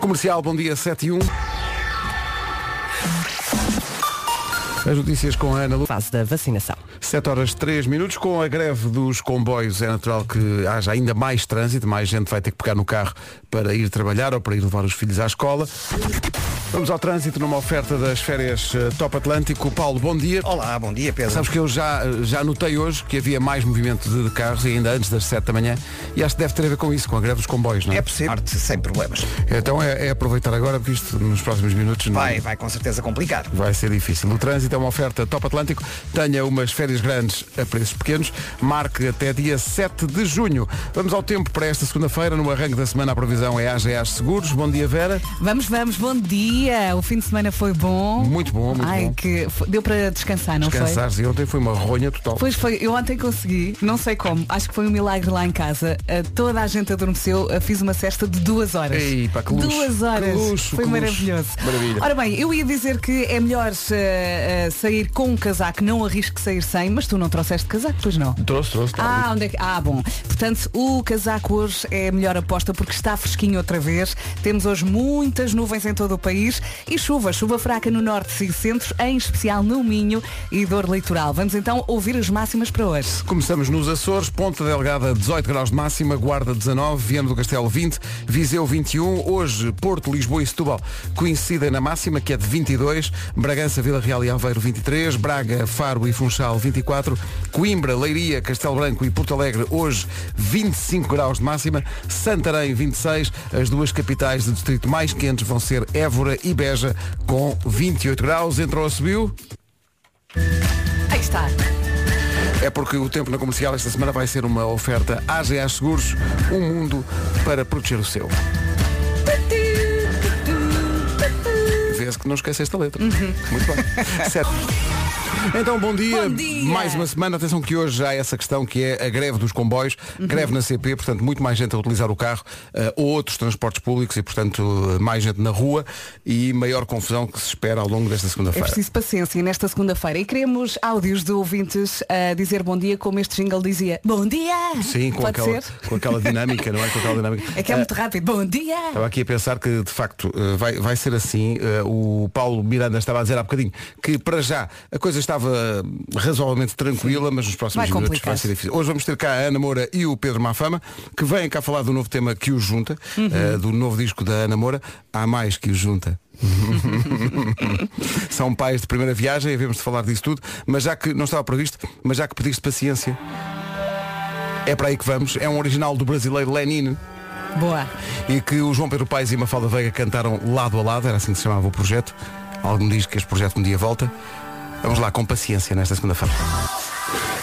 Comercial, bom dia 7 e 1. As notícias com a Ana Lu. Fase da vacinação. 7 horas 3 minutos. Com a greve dos comboios é natural que haja ainda mais trânsito, mais gente vai ter que pegar no carro para ir trabalhar ou para ir levar os filhos à escola. Vamos ao trânsito numa oferta das férias eh, Top Atlântico. Paulo, bom dia. Olá, bom dia Pedro. Sabes que eu já, já notei hoje que havia mais movimento de, de carros e ainda antes das 7 da manhã e acho que deve ter a ver com isso, com a greve dos comboios, não é? É possível, Arte sem problemas. Então é, é aproveitar agora porque isto nos próximos minutos não Vai, vai com certeza complicar. vai ser difícil. O trânsito é uma oferta Top Atlântico. Tenha umas férias grandes a preços pequenos. Marque até dia 7 de junho. Vamos ao tempo para esta segunda-feira. No arranque da semana a previsão é AGAs Seguros. Bom dia, Vera. Vamos, vamos, bom dia. O fim de semana foi bom. Muito bom, muito Ai, bom. que deu para descansar, não Descansar e ontem foi uma ronha total. foi? Pois foi, eu ontem consegui, não sei como, acho que foi um milagre lá em casa. Ah, toda a gente adormeceu, ah, fiz uma cesta de duas horas. Ei, pá, que luxo, duas horas. que luxo, foi maravilhoso. Maravilha. Ora bem, eu ia dizer que é melhor ah, sair com um casaco, não arrisque sair sem, mas tu não trouxeste casaco, pois não? Trouxe, trouxe. tá Ah, onde é que... ah, bom. Portanto, o casaco hoje é a melhor aposta porque está fresquinho outra vez. Temos hoje muitas nuvens em todo o país e chuva, chuva fraca no norte e centro, em especial no Minho e dor litoral. Vamos então ouvir as máximas para hoje. Começamos nos Açores, Ponta Delgada 18 graus de máxima, Guarda 19, Viana do Castelo 20, Viseu 21, hoje Porto, Lisboa e Setúbal coincidem na máxima que é de 22, Bragança, Vila Real e Aveiro 23, Braga, Faro e Funchal 24, Coimbra, Leiria, Castelo Branco e Porto Alegre hoje 25 graus de máxima, Santarém 26, as duas capitais do distrito mais quentes vão ser Évora e Beja com 28 graus, entrou a subiu. Aí está. É porque o tempo na comercial esta semana vai ser uma oferta AGA Seguros, um mundo para proteger o seu. Que não esqueceste a letra. Muito bem. Certo. Então, bom dia. Bom dia. Mais uma semana. Atenção que hoje já há essa questão que é a greve dos comboios. Greve na CP, portanto, muito mais gente a utilizar o carro eh, ou outros transportes públicos e, portanto, eh, mais gente na rua e maior confusão que se espera ao longo desta É segunda-feira. preciso paciência nesta segunda-feira e queremos áudios de ouvintes a dizer bom dia como este jingle dizia. Bom dia! Sim, com Pode aquela, ser? com aquela dinâmica, não é? Com aquela dinâmica. É que é Eh, muito rápido. Bom dia! Estava aqui a pensar que, de facto, eh, vai, vai ser assim. Eh, O Paulo Miranda estava a dizer há bocadinho que, para já, a coisa estava razoavelmente tranquila, mas nos próximos Vai minutos vai ser difícil. Hoje vamos ter cá a Ana Moura e o Pedro Mafama, que vêm cá falar do novo tema que os junta, Uhum. eh, do novo disco da Ana Moura. Há mais que os junta. São pais de primeira viagem, havemos de falar disso tudo, mas já que não estava previsto, mas já que pediste paciência, é para aí que vamos. É um original do brasileiro Lenin Boa. e que o João Pedro Paes e Mafalda Veiga cantaram lado a lado, era assim que se chamava o projeto. Algum diz que este projeto um dia volta. Vamos lá, com paciência nesta segunda-feira.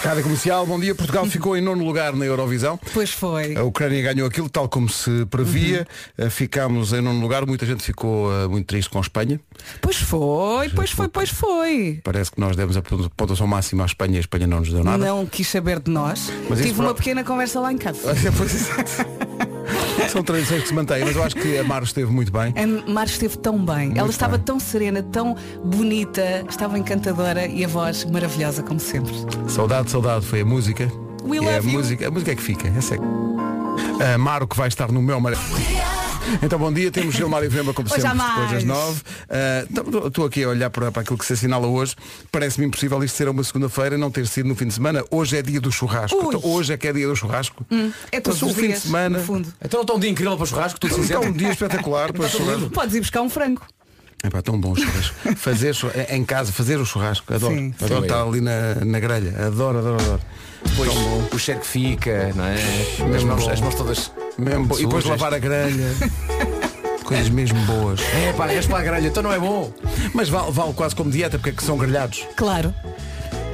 Rádio Comercial, bom dia. Portugal ficou em nono lugar na Eurovisão. Pois foi. A Ucrânia ganhou aquilo tal como se previa. Uhum. Eh, Ficámos em nono lugar. Muita gente ficou eh, muito triste com a Espanha. Pois foi, pois foi, pois foi. Parece que nós demos a pontuação máxima à Espanha e a Espanha não nos deu nada. Não quis saber de nós. Mas Tive uma pro- pequena conversa lá em casa. Exato. São tradições que se mantêm, mas eu acho que a Mar esteve muito bem. A Mar esteve tão bem. Ela estava tão serena, tão bonita, estava encantadora e a voz maravilhosa, como sempre. Saudade, saudade foi a música. We é a you. música, a música é que fica. Essa é. A Maro que vai estar no meu mar... Então bom dia, temos Gilmário Vemba como sempre, depois das nove. Ah, então, Estou aqui a olhar para, para aquilo que se assinala hoje. Parece-me impossível isto ser uma segunda-feira e não ter sido no fim de semana. Hoje é dia do churrasco. Então, hoje é que é dia do churrasco. É todos Passou os o fim dias, de semana. no fundo. Então não está um dia incrível para churrasco, tudo Então, sincero. um dia espetacular para churrasco. Podes ir buscar um frango. É pá, tão bom o churrasco. Fazer chu- em casa, fazer o churrasco. Adoro. Sim. Adoro Sim. estar ali na, na grelha. Adoro, adoro, adoro. Depois o cheiro que fica, não é? As mãos, as mãos todas. Mesmo E depois lavar a grelha. Coisas mesmo boas. É pá, és para a grelha, então não é bom. Mas vale, vale quase como dieta, porque é que são grelhados. Claro.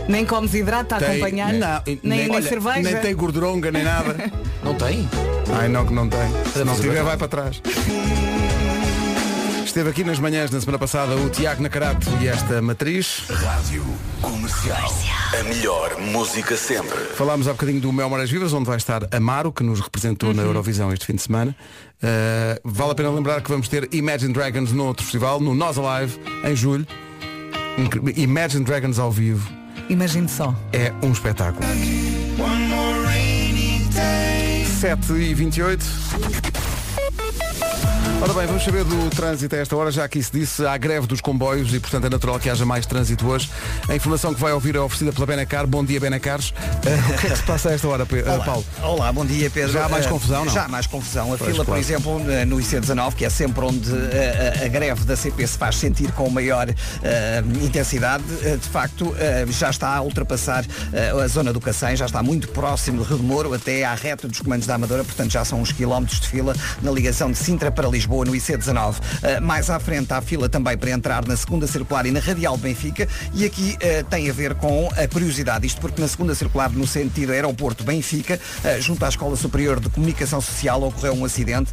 Nem comes hidrato a acompanhar, Não, e- nem, nem olha, cerveja. Nem tem gorduronga, nem nada. Não tem? Ai não, que não tem. Se não tiver, vai para trás. Esteve aqui nas manhãs na semana passada o Tiago Nacarato e esta matriz. Rádio Comercial. A melhor música sempre. Falámos há bocadinho do Mel Maras Vivas, onde vai estar Amaro, que nos representou na Eurovisão este fim de semana. Uh, vale a pena lembrar que vamos ter Imagine Dragons no outro festival, no Nós Alive, em julho. Imagine Dragons ao vivo Imagine só. é um espetáculo. 7 e 28 Ora bem, vamos saber do trânsito a esta hora, já que se disse, há greve dos comboios e portanto é natural que haja mais trânsito hoje. A informação que vai ouvir é oferecida pela Benacar. Bom dia, Benacares. Eh, o que é que se passa a esta hora, Pe- eh, Olá. Paulo? Olá, bom dia Pedro. Já há mais Eh, confusão, não? Já há mais confusão. A Pois, fila, claro. por exemplo, eh, no IC19, que é sempre onde a, a greve da CP se faz sentir com maior eh, intensidade, de facto eh, já está a ultrapassar a zona do Cacém, já está muito próximo de Redomoro até à reta dos comandos da Amadora, portanto já são uns quilómetros de fila na ligação de Sintra para Lisboa no IC19. Eh, mais à frente há fila também para entrar na segunda circular e na radial de Benfica e aqui eh, tem a ver com a curiosidade, isto porque na segunda circular no sentido aeroporto Benfica, eh, junto à Escola Superior de Comunicação Social ocorreu um acidente,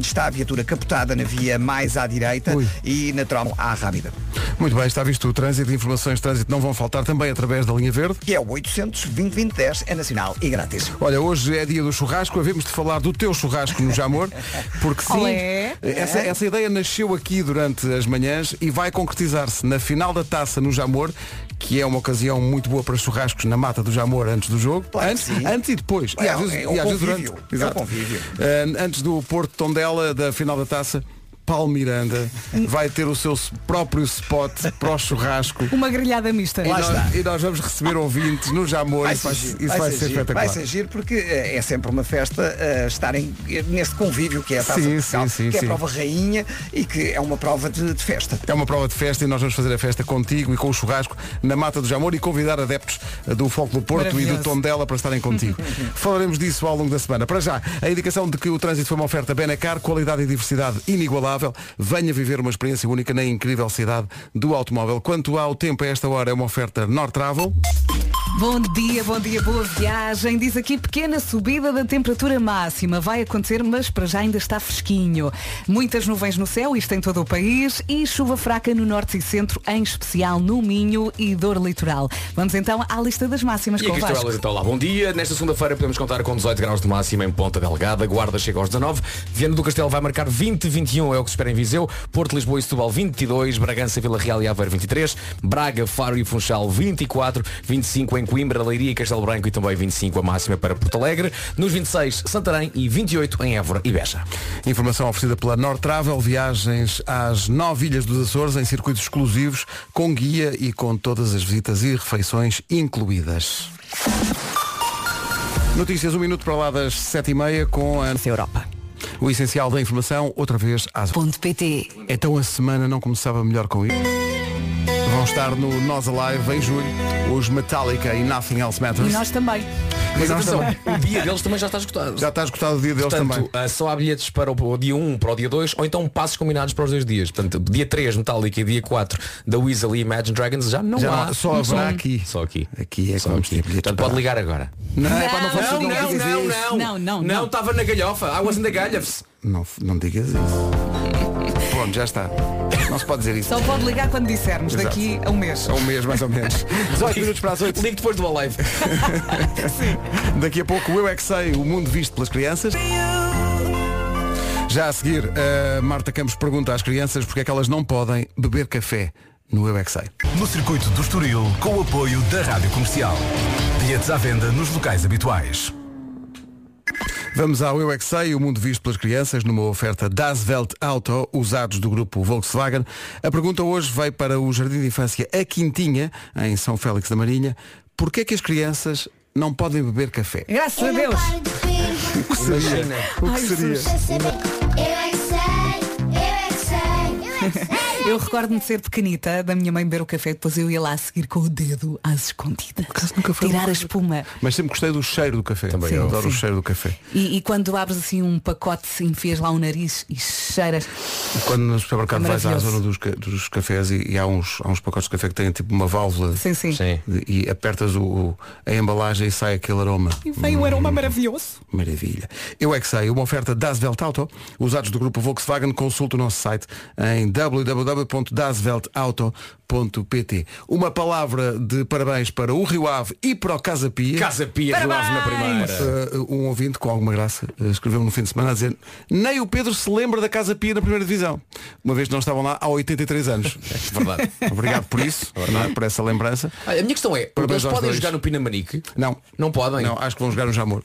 está a viatura capotada na via mais à direita Ui. e na troma à rápida, Muito bem, está visto o trânsito. Informações de trânsito não vão faltar também através da linha verde. que é o 800 2010 é nacional e grátis. Olha, hoje é dia do churrasco, havemos de falar do teu churrasco no Jamor, porque sim, Olé. Essa, essa ideia nasceu aqui durante as manhãs e vai concretizar-se na final da taça no Jamor, que é uma ocasião muito boa para churrascos na mata do Jamor antes do jogo. Claro que antes, sim. antes e depois. É, e às vezes, é o e às vezes convívio, durante. é o Exato. convívio. Ah, antes do Porto Tondela, da final da taça. Paulo Miranda vai ter o seu próprio spot para o churrasco. Uma grelhada mista. E nós, e nós vamos receber ouvintes no Jamor. Vai Isso vai, ser isso vai ser giro, espetacular. vai ser giro porque eh, é sempre uma festa eh, estarem nesse convívio que é a taça Sim, Portugal, sim, sim, que é a prova rainha e que é uma prova de, de festa. É uma prova de festa e nós vamos fazer a festa contigo e com o churrasco na Mata do Jamor e convidar adeptos eh, do Foco do Porto e do. Tondela para estarem contigo. Falaremos disso ao longo da semana. Para já, a indicação de que o trânsito foi uma oferta Benacar, qualidade e diversidade inigualável. Venha viver uma experiência única na incrível cidade do automóvel. Quanto ao tempo, a esta hora é uma oferta Nord Travel. Bom dia, bom dia, boa viagem. Diz aqui pequena subida da temperatura máxima. Vai acontecer, mas para já ainda está fresquinho. Muitas nuvens no céu, isto em todo o país, e chuva fraca no norte e centro, em especial no Minho e dor litoral. Vamos então à lista das máximas E com o Vasco. então lá. Bom dia. Nesta segunda-feira podemos contar com 18 graus de máxima em Ponta Delgada. Guarda chega aos 19. Viana do Castelo vai marcar 20, 21 é o que se espera em Viseu. Porto, Lisboa e Setúbal 22. Bragança, Vila Real e Aveiro 23. Braga, Faro e Funchal 24. 25 em Coimbra, Leiria e Castelo Branco e também 25 a máxima para Porto Alegre. Nos 26, Santarém e 28 em Évora e Beja. Informação oferecida pela Nord Travel, viagens às nove ilhas dos Açores em circuitos exclusivos, com guia e com todas as visitas e refeições incluídas. Notícias, um minuto para lá das sete e meia com a Europa. O essencial da informação, outra vez às PT. Então a semana não começava melhor com isso. Vão estar no Nós Alive em julho, os Metallica e Nothing Else E Matters. nós também. Mas nós atenção, também. o dia deles também já está esgotado. Já está esgotado o dia deles Portanto, também. ah, só há bilhetes para o, dia 1, para o dia 2, ou então passos combinados para os dois dias. Portanto, dia 3 Metallica e dia 4 da Weasel e Imagine Dragons já não Já não há. há, só haverá aqui. Só aqui. Aqui é Só que vamos aqui. ter Portanto, para- pode ligar agora. Não, é não, Não, não, não, não. Não, não, Não, não. estava na galhofa. I was in the galhofs. Não, não digas isso. Pronto, já está. Não se pode dizer isso. Só pode ligar quando dissermos, Exato. daqui a um mês. É um mês mais ou menos. 18 minutos para as 8. Ligue depois do live. Daqui a pouco o Eu É Que Sei, o mundo visto pelas crianças. Já a seguir, a Marta Campos pergunta às crianças porque é que elas não podem beber café no Eu É Que Sei. No circuito do Estoril, com o apoio da Rádio Comercial. Bilhetes à venda nos locais habituais. Vamos ao Eu É Que Sei, o mundo visto pelas crianças, numa oferta Das Welt Auto, usados do grupo Volkswagen. A pergunta hoje veio para o Jardim de Infância A Quintinha, em São Félix da Marinha. Porquê é que as crianças não podem beber café? Graças a Deus. O que seria? O que seria? Eu recordo-me de ser pequenita, da minha mãe beber o café, depois eu ia lá seguir com o dedo às escondidas. nunca foi uma Tirar a espuma. Mas sempre gostei do cheiro do café. Também Sim, eu. adoro o Sim. cheiro do café. E, e quando abres assim um pacote, enfias lá o nariz e cheiras. Quando no supermercado É vais à zona dos, dos cafés e, e há, uns, há uns pacotes de café que têm tipo uma válvula Sim, sim. Sim. e apertas o, o- a embalagem e sai aquele aroma. E vem o aroma maravilhoso. Maravilha. Eu é que sei, uma oferta Das Welt Auto, usados do grupo Volkswagen, consulte o nosso site em www.dasweltauto.pt. Uma palavra de parabéns para o Rio Ave e para o Casa Pia. Casa Pia Rio Ave na primeira. Uh, um ouvinte com alguma graça uh, escreveu no fim de semana a dizer nem o Pedro se lembra da Casa Pia na primeira divisão. Uma vez que não estavam lá há 83 anos. Verdade. Obrigado por isso, não é? por essa lembrança. Olha, a minha questão é, Parabéns eles podem dois. jogar no Pinamanique? Não. Não podem? Não, acho que vão jogar no Jamor.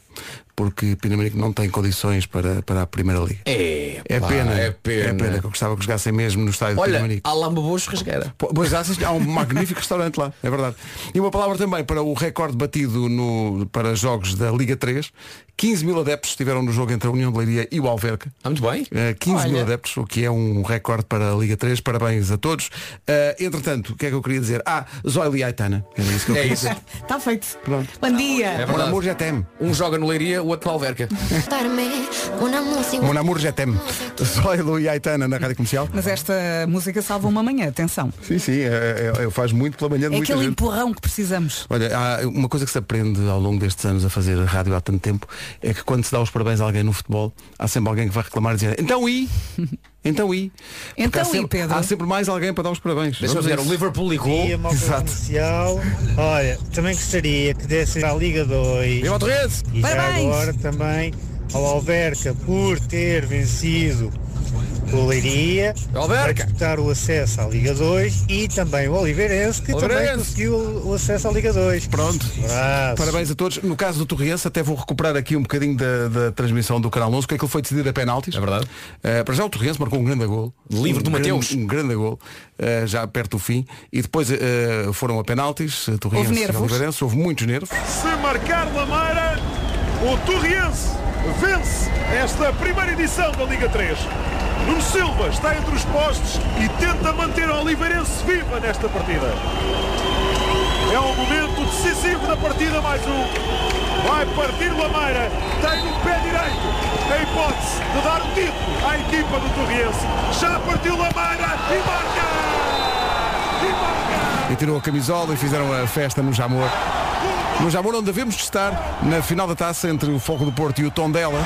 Porque Pinamanique não tem condições para, para a Primeira Liga. É, É pá, pena, é pena. que eu gostava que jogassem mesmo no estádio de Olha, Pinamanique. há lá uma boa churrasqueira. Po- Pois há, há um magnífico restaurante lá, é verdade. E uma palavra também para o recorde batido no, para jogos da Liga 3. 15 mil adeptos estiveram no jogo entre a União de Leiria e o Alverca. Ah, muito bem. Eh, 15 mil Olha. adeptos, o que é um recorde para a Liga 3. Parabéns a todos. Eh, entretanto, o que é que eu queria dizer? Ah, Zoili Aitana. Era isso que eu É queria isso. dizer. Está feito. Pronto. Bom dia. É Mon amour já tem. Um joga no Leiria, o outro no Alverca. Mon amour já tem. Zoilo e Aitana na Rádio Comercial. Mas esta música salva uma manhã, atenção. Sim, sim, é, é, é, faz muito pela manhã de É aquele gente. empurrão que precisamos. Olha, há uma coisa que se aprende ao longo destes anos a fazer rádio há tanto tempo é que quando se dá os parabéns a alguém no futebol, há sempre alguém que vai reclamar e dizer então e? Então e? Porque Então há e, sempre, Pedro? Há sempre mais alguém para dar os parabéns. Deixa-me Vamos dizer, o. Liverpool ligou. Dia, Exato. comercial. Olha, também gostaria que desse à Liga 2 Viva o e já agora também ao Alverca por ter vencido o Leiria para disputar o acesso à Liga 2 e também o Oliveirense que também conseguiu o acesso à Liga 2. Pronto. Parabéns a todos. No caso do Torriense, até vou recuperar aqui um bocadinho da, da transmissão do Canal 11, que aquilo foi decidido a penaltis. É verdade. Eh, para já o Torriense marcou um grande gol. Livre um do Mateus. Um grande gol, eh, já perto do fim. E depois eh, foram a penaltis, Torriense Houve e nervos? Oliveirense. Houve muitos nervos. Se marcar Lameira, o Torriense vence esta primeira edição da Liga 3. Nuno Silva está entre os postos e tenta manter o Oliveirense viva nesta partida. É um momento decisivo da partida, mais um. Vai partir Lameira, tem no pé direito a hipótese de dar o título à equipa do Torriense. Já partiu Lameira e marca! E tirou a camisola e fizeram a festa no Jamor. No Jamor onde devemos estar na final da taça entre o Foco do Porto e o Tondela.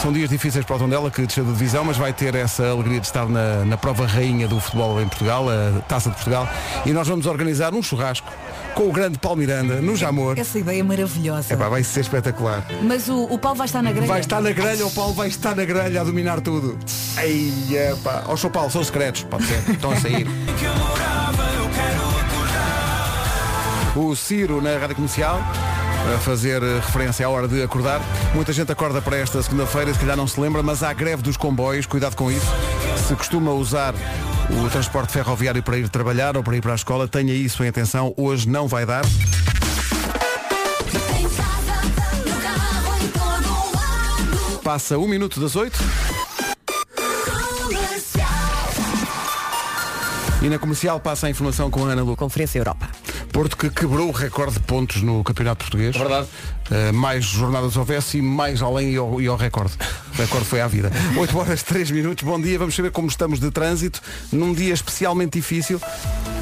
São dias difíceis para o Tondela, que desceu de divisão, mas vai ter essa alegria de estar na, na prova rainha do futebol em Portugal, a Taça de Portugal. E nós vamos organizar um churrasco com o grande Paulo Miranda, no Jamor. Essa ideia é maravilhosa. Epá, vai ser espetacular. Mas o, o Paulo vai estar na grelha. Vai estar na grelha, o Paulo vai estar na grelha a dominar tudo. Ei, epá. Ó, Sr. Paulo, são secretos, pode ser. Estão a sair. O Ciro na Rádio Comercial a fazer eh, referência à hora de acordar. Muita gente acorda para esta segunda-feira, se calhar não se lembra, mas há greve dos comboios, cuidado com isso. Se costuma usar o transporte ferroviário para ir trabalhar ou para ir para a escola, tenha isso em atenção, hoje não vai dar. Passa um minuto das oito. E na comercial passa a informação com a Ana Lu. Conferência Europa. Porto que quebrou o recorde de pontos no Campeonato Português. É verdade. Uh, mais jornadas houvesse e mais além e ao, e ao recorde. O recorde foi à vida. 8 horas 3 minutos, bom dia. Vamos saber como estamos de trânsito num dia especialmente difícil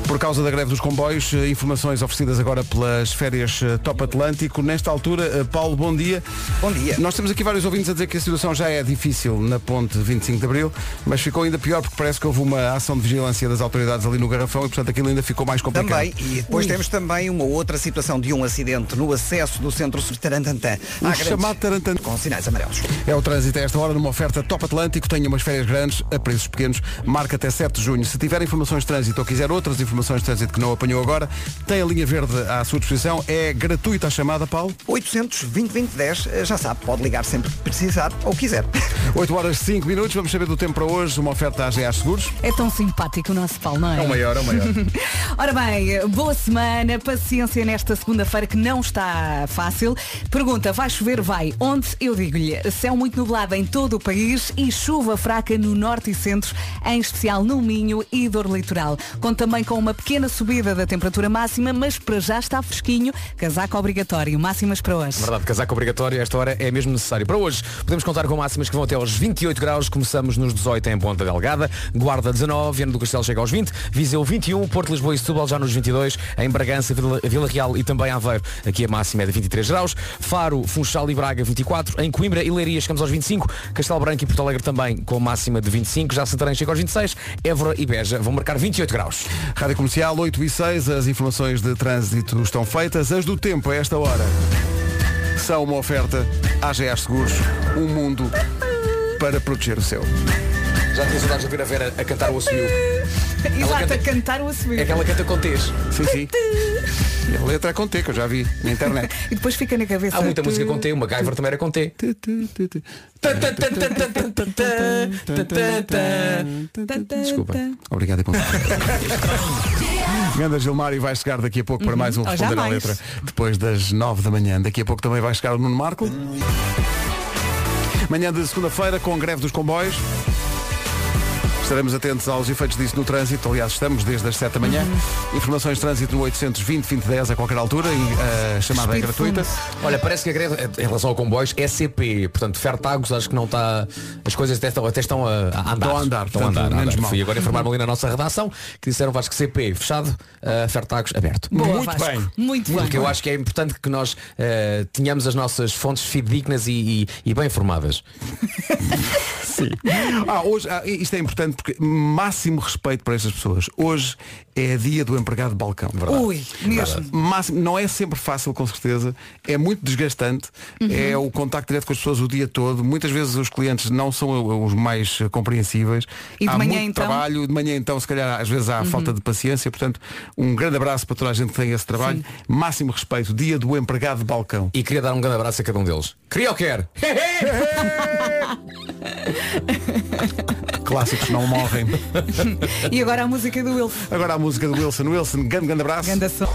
por causa da greve dos comboios. Uh, Informações oferecidas agora pelas férias uh, Top Atlântico. Nesta altura, uh, Paulo, bom dia. Bom dia. Nós temos aqui vários ouvintes a dizer que a situação já é difícil na ponte 25 de Abril, mas ficou ainda pior porque parece que houve uma ação de vigilância das autoridades ali no Garrafão e portanto aquilo ainda ficou mais complicado. Também, e depois temos também uma outra situação de um acidente no acesso do centro de Tarantantã. O chamado Tarantantã. Com sinais amarelos. É o trânsito a esta hora numa oferta Top Atlântico. Tenha umas férias grandes a preços pequenos. Marca até 7 de junho. Se tiver informações de trânsito ou quiser outras informações de trânsito que não apanhou agora, tem a linha verde à sua disposição. É gratuita a chamada, Paulo. 820 2010, eh, já sabe, pode ligar sempre que precisar ou quiser. 8 horas 5 minutos. Vamos saber do tempo para hoje. Uma oferta à AGA Seguros. É tão simpático o nosso Paulo, não é? É o maior, é o maior. Ora bem, boa semana, paciência nesta segunda-feira que não está fácil. Pergunta, vai chover? Vai. Onde? Eu digo-lhe, céu muito nublado em todo o país e chuva fraca no norte e centro, em especial no Minho e dor litoral. Conta também com uma pequena subida da temperatura máxima, mas para já está fresquinho, casaco obrigatório, máximas para hoje. Verdade, casaco obrigatório, esta hora é mesmo necessário. Para hoje, podemos contar com máximas que vão até aos 28 graus. Começamos nos 18 em Ponta Delgada, Guarda 19, Viana do Castelo chega aos 20, Viseu 21, Porto Lisboa e Setúbal já nos 22, em Bragança, Vila, Vila Real e também Aveiro, aqui a máxima é de 23 graus, Faro, Funchal e Braga 24, em Coimbra e Leiria chegamos aos 25, Castelo Branco e Porto Alegre também com máxima de 25, já Santarém chega aos 26, Évora e Beja vão marcar 28 graus. Rádio Comercial 8 e 6. As informações de trânsito estão feitas. As do tempo a esta hora são uma oferta AGA Seguros. Um mundo para proteger o seu. Já tinha saudades de ver a Vera a cantar o assobio. Exato, canta- a cantar ou a subir. É que ela canta com T's. Sim, sim. E a letra é com T, que eu já vi na internet. E depois fica na cabeça. Há muita música com T, o MacGyver também era com T. Desculpa. Obrigado e bom Ganda Gilmar e vai chegar daqui a pouco para mais um Responder à. Letra depois das 9 da manhã. Daqui a pouco também vai chegar o Nuno Marco. Manhã de segunda-feira com greve dos comboios. Estaremos atentos aos efeitos disso no trânsito. Aliás, estamos desde as 7 da manhã. Uhum. Informações de trânsito no 820-2010 a qualquer altura e a chamada é Espírito gratuita. Fundo. Olha, parece que a greve em relação ao comboios é CP, portanto, Fertagos acho que não está. As coisas até estão, até estão a, a andar. Estão a andar, estão a portanto, andar. a menos andar. mal. Fui agora informar-me ali na nossa redação que disseram Vasco CP fechado, uh, Fertagos aberto. Boa, Muito Vasco. bem. Muito bem. Porque eu acho que é importante que nós eh, tenhamos as nossas fontes fidedignas e, e- e bem informadas. Sim. Ah, hoje, ah, isto é importante porque máximo respeito para estas pessoas. Hoje é dia do empregado de balcão. Ui, mesmo. Máximo, não é sempre fácil, com certeza. É muito desgastante. Uhum. É o contacto direto com as pessoas o dia todo. Muitas vezes os clientes não são os mais compreensíveis. E de há manhã, muito então? Uhum. trabalho. De manhã então, se calhar, às vezes há falta de paciência. Portanto, um grande abraço para toda a gente que tem esse trabalho. Máximo respeito. Dia do empregado de balcão. E queria dar um grande abraço a cada um deles. Queria ou quer? Clássicos não morrem. E agora a música do Wilson. Agora a música do Wilson. Wilson, grande, grande abraço. Som.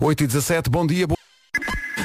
8 e 17, bom dia.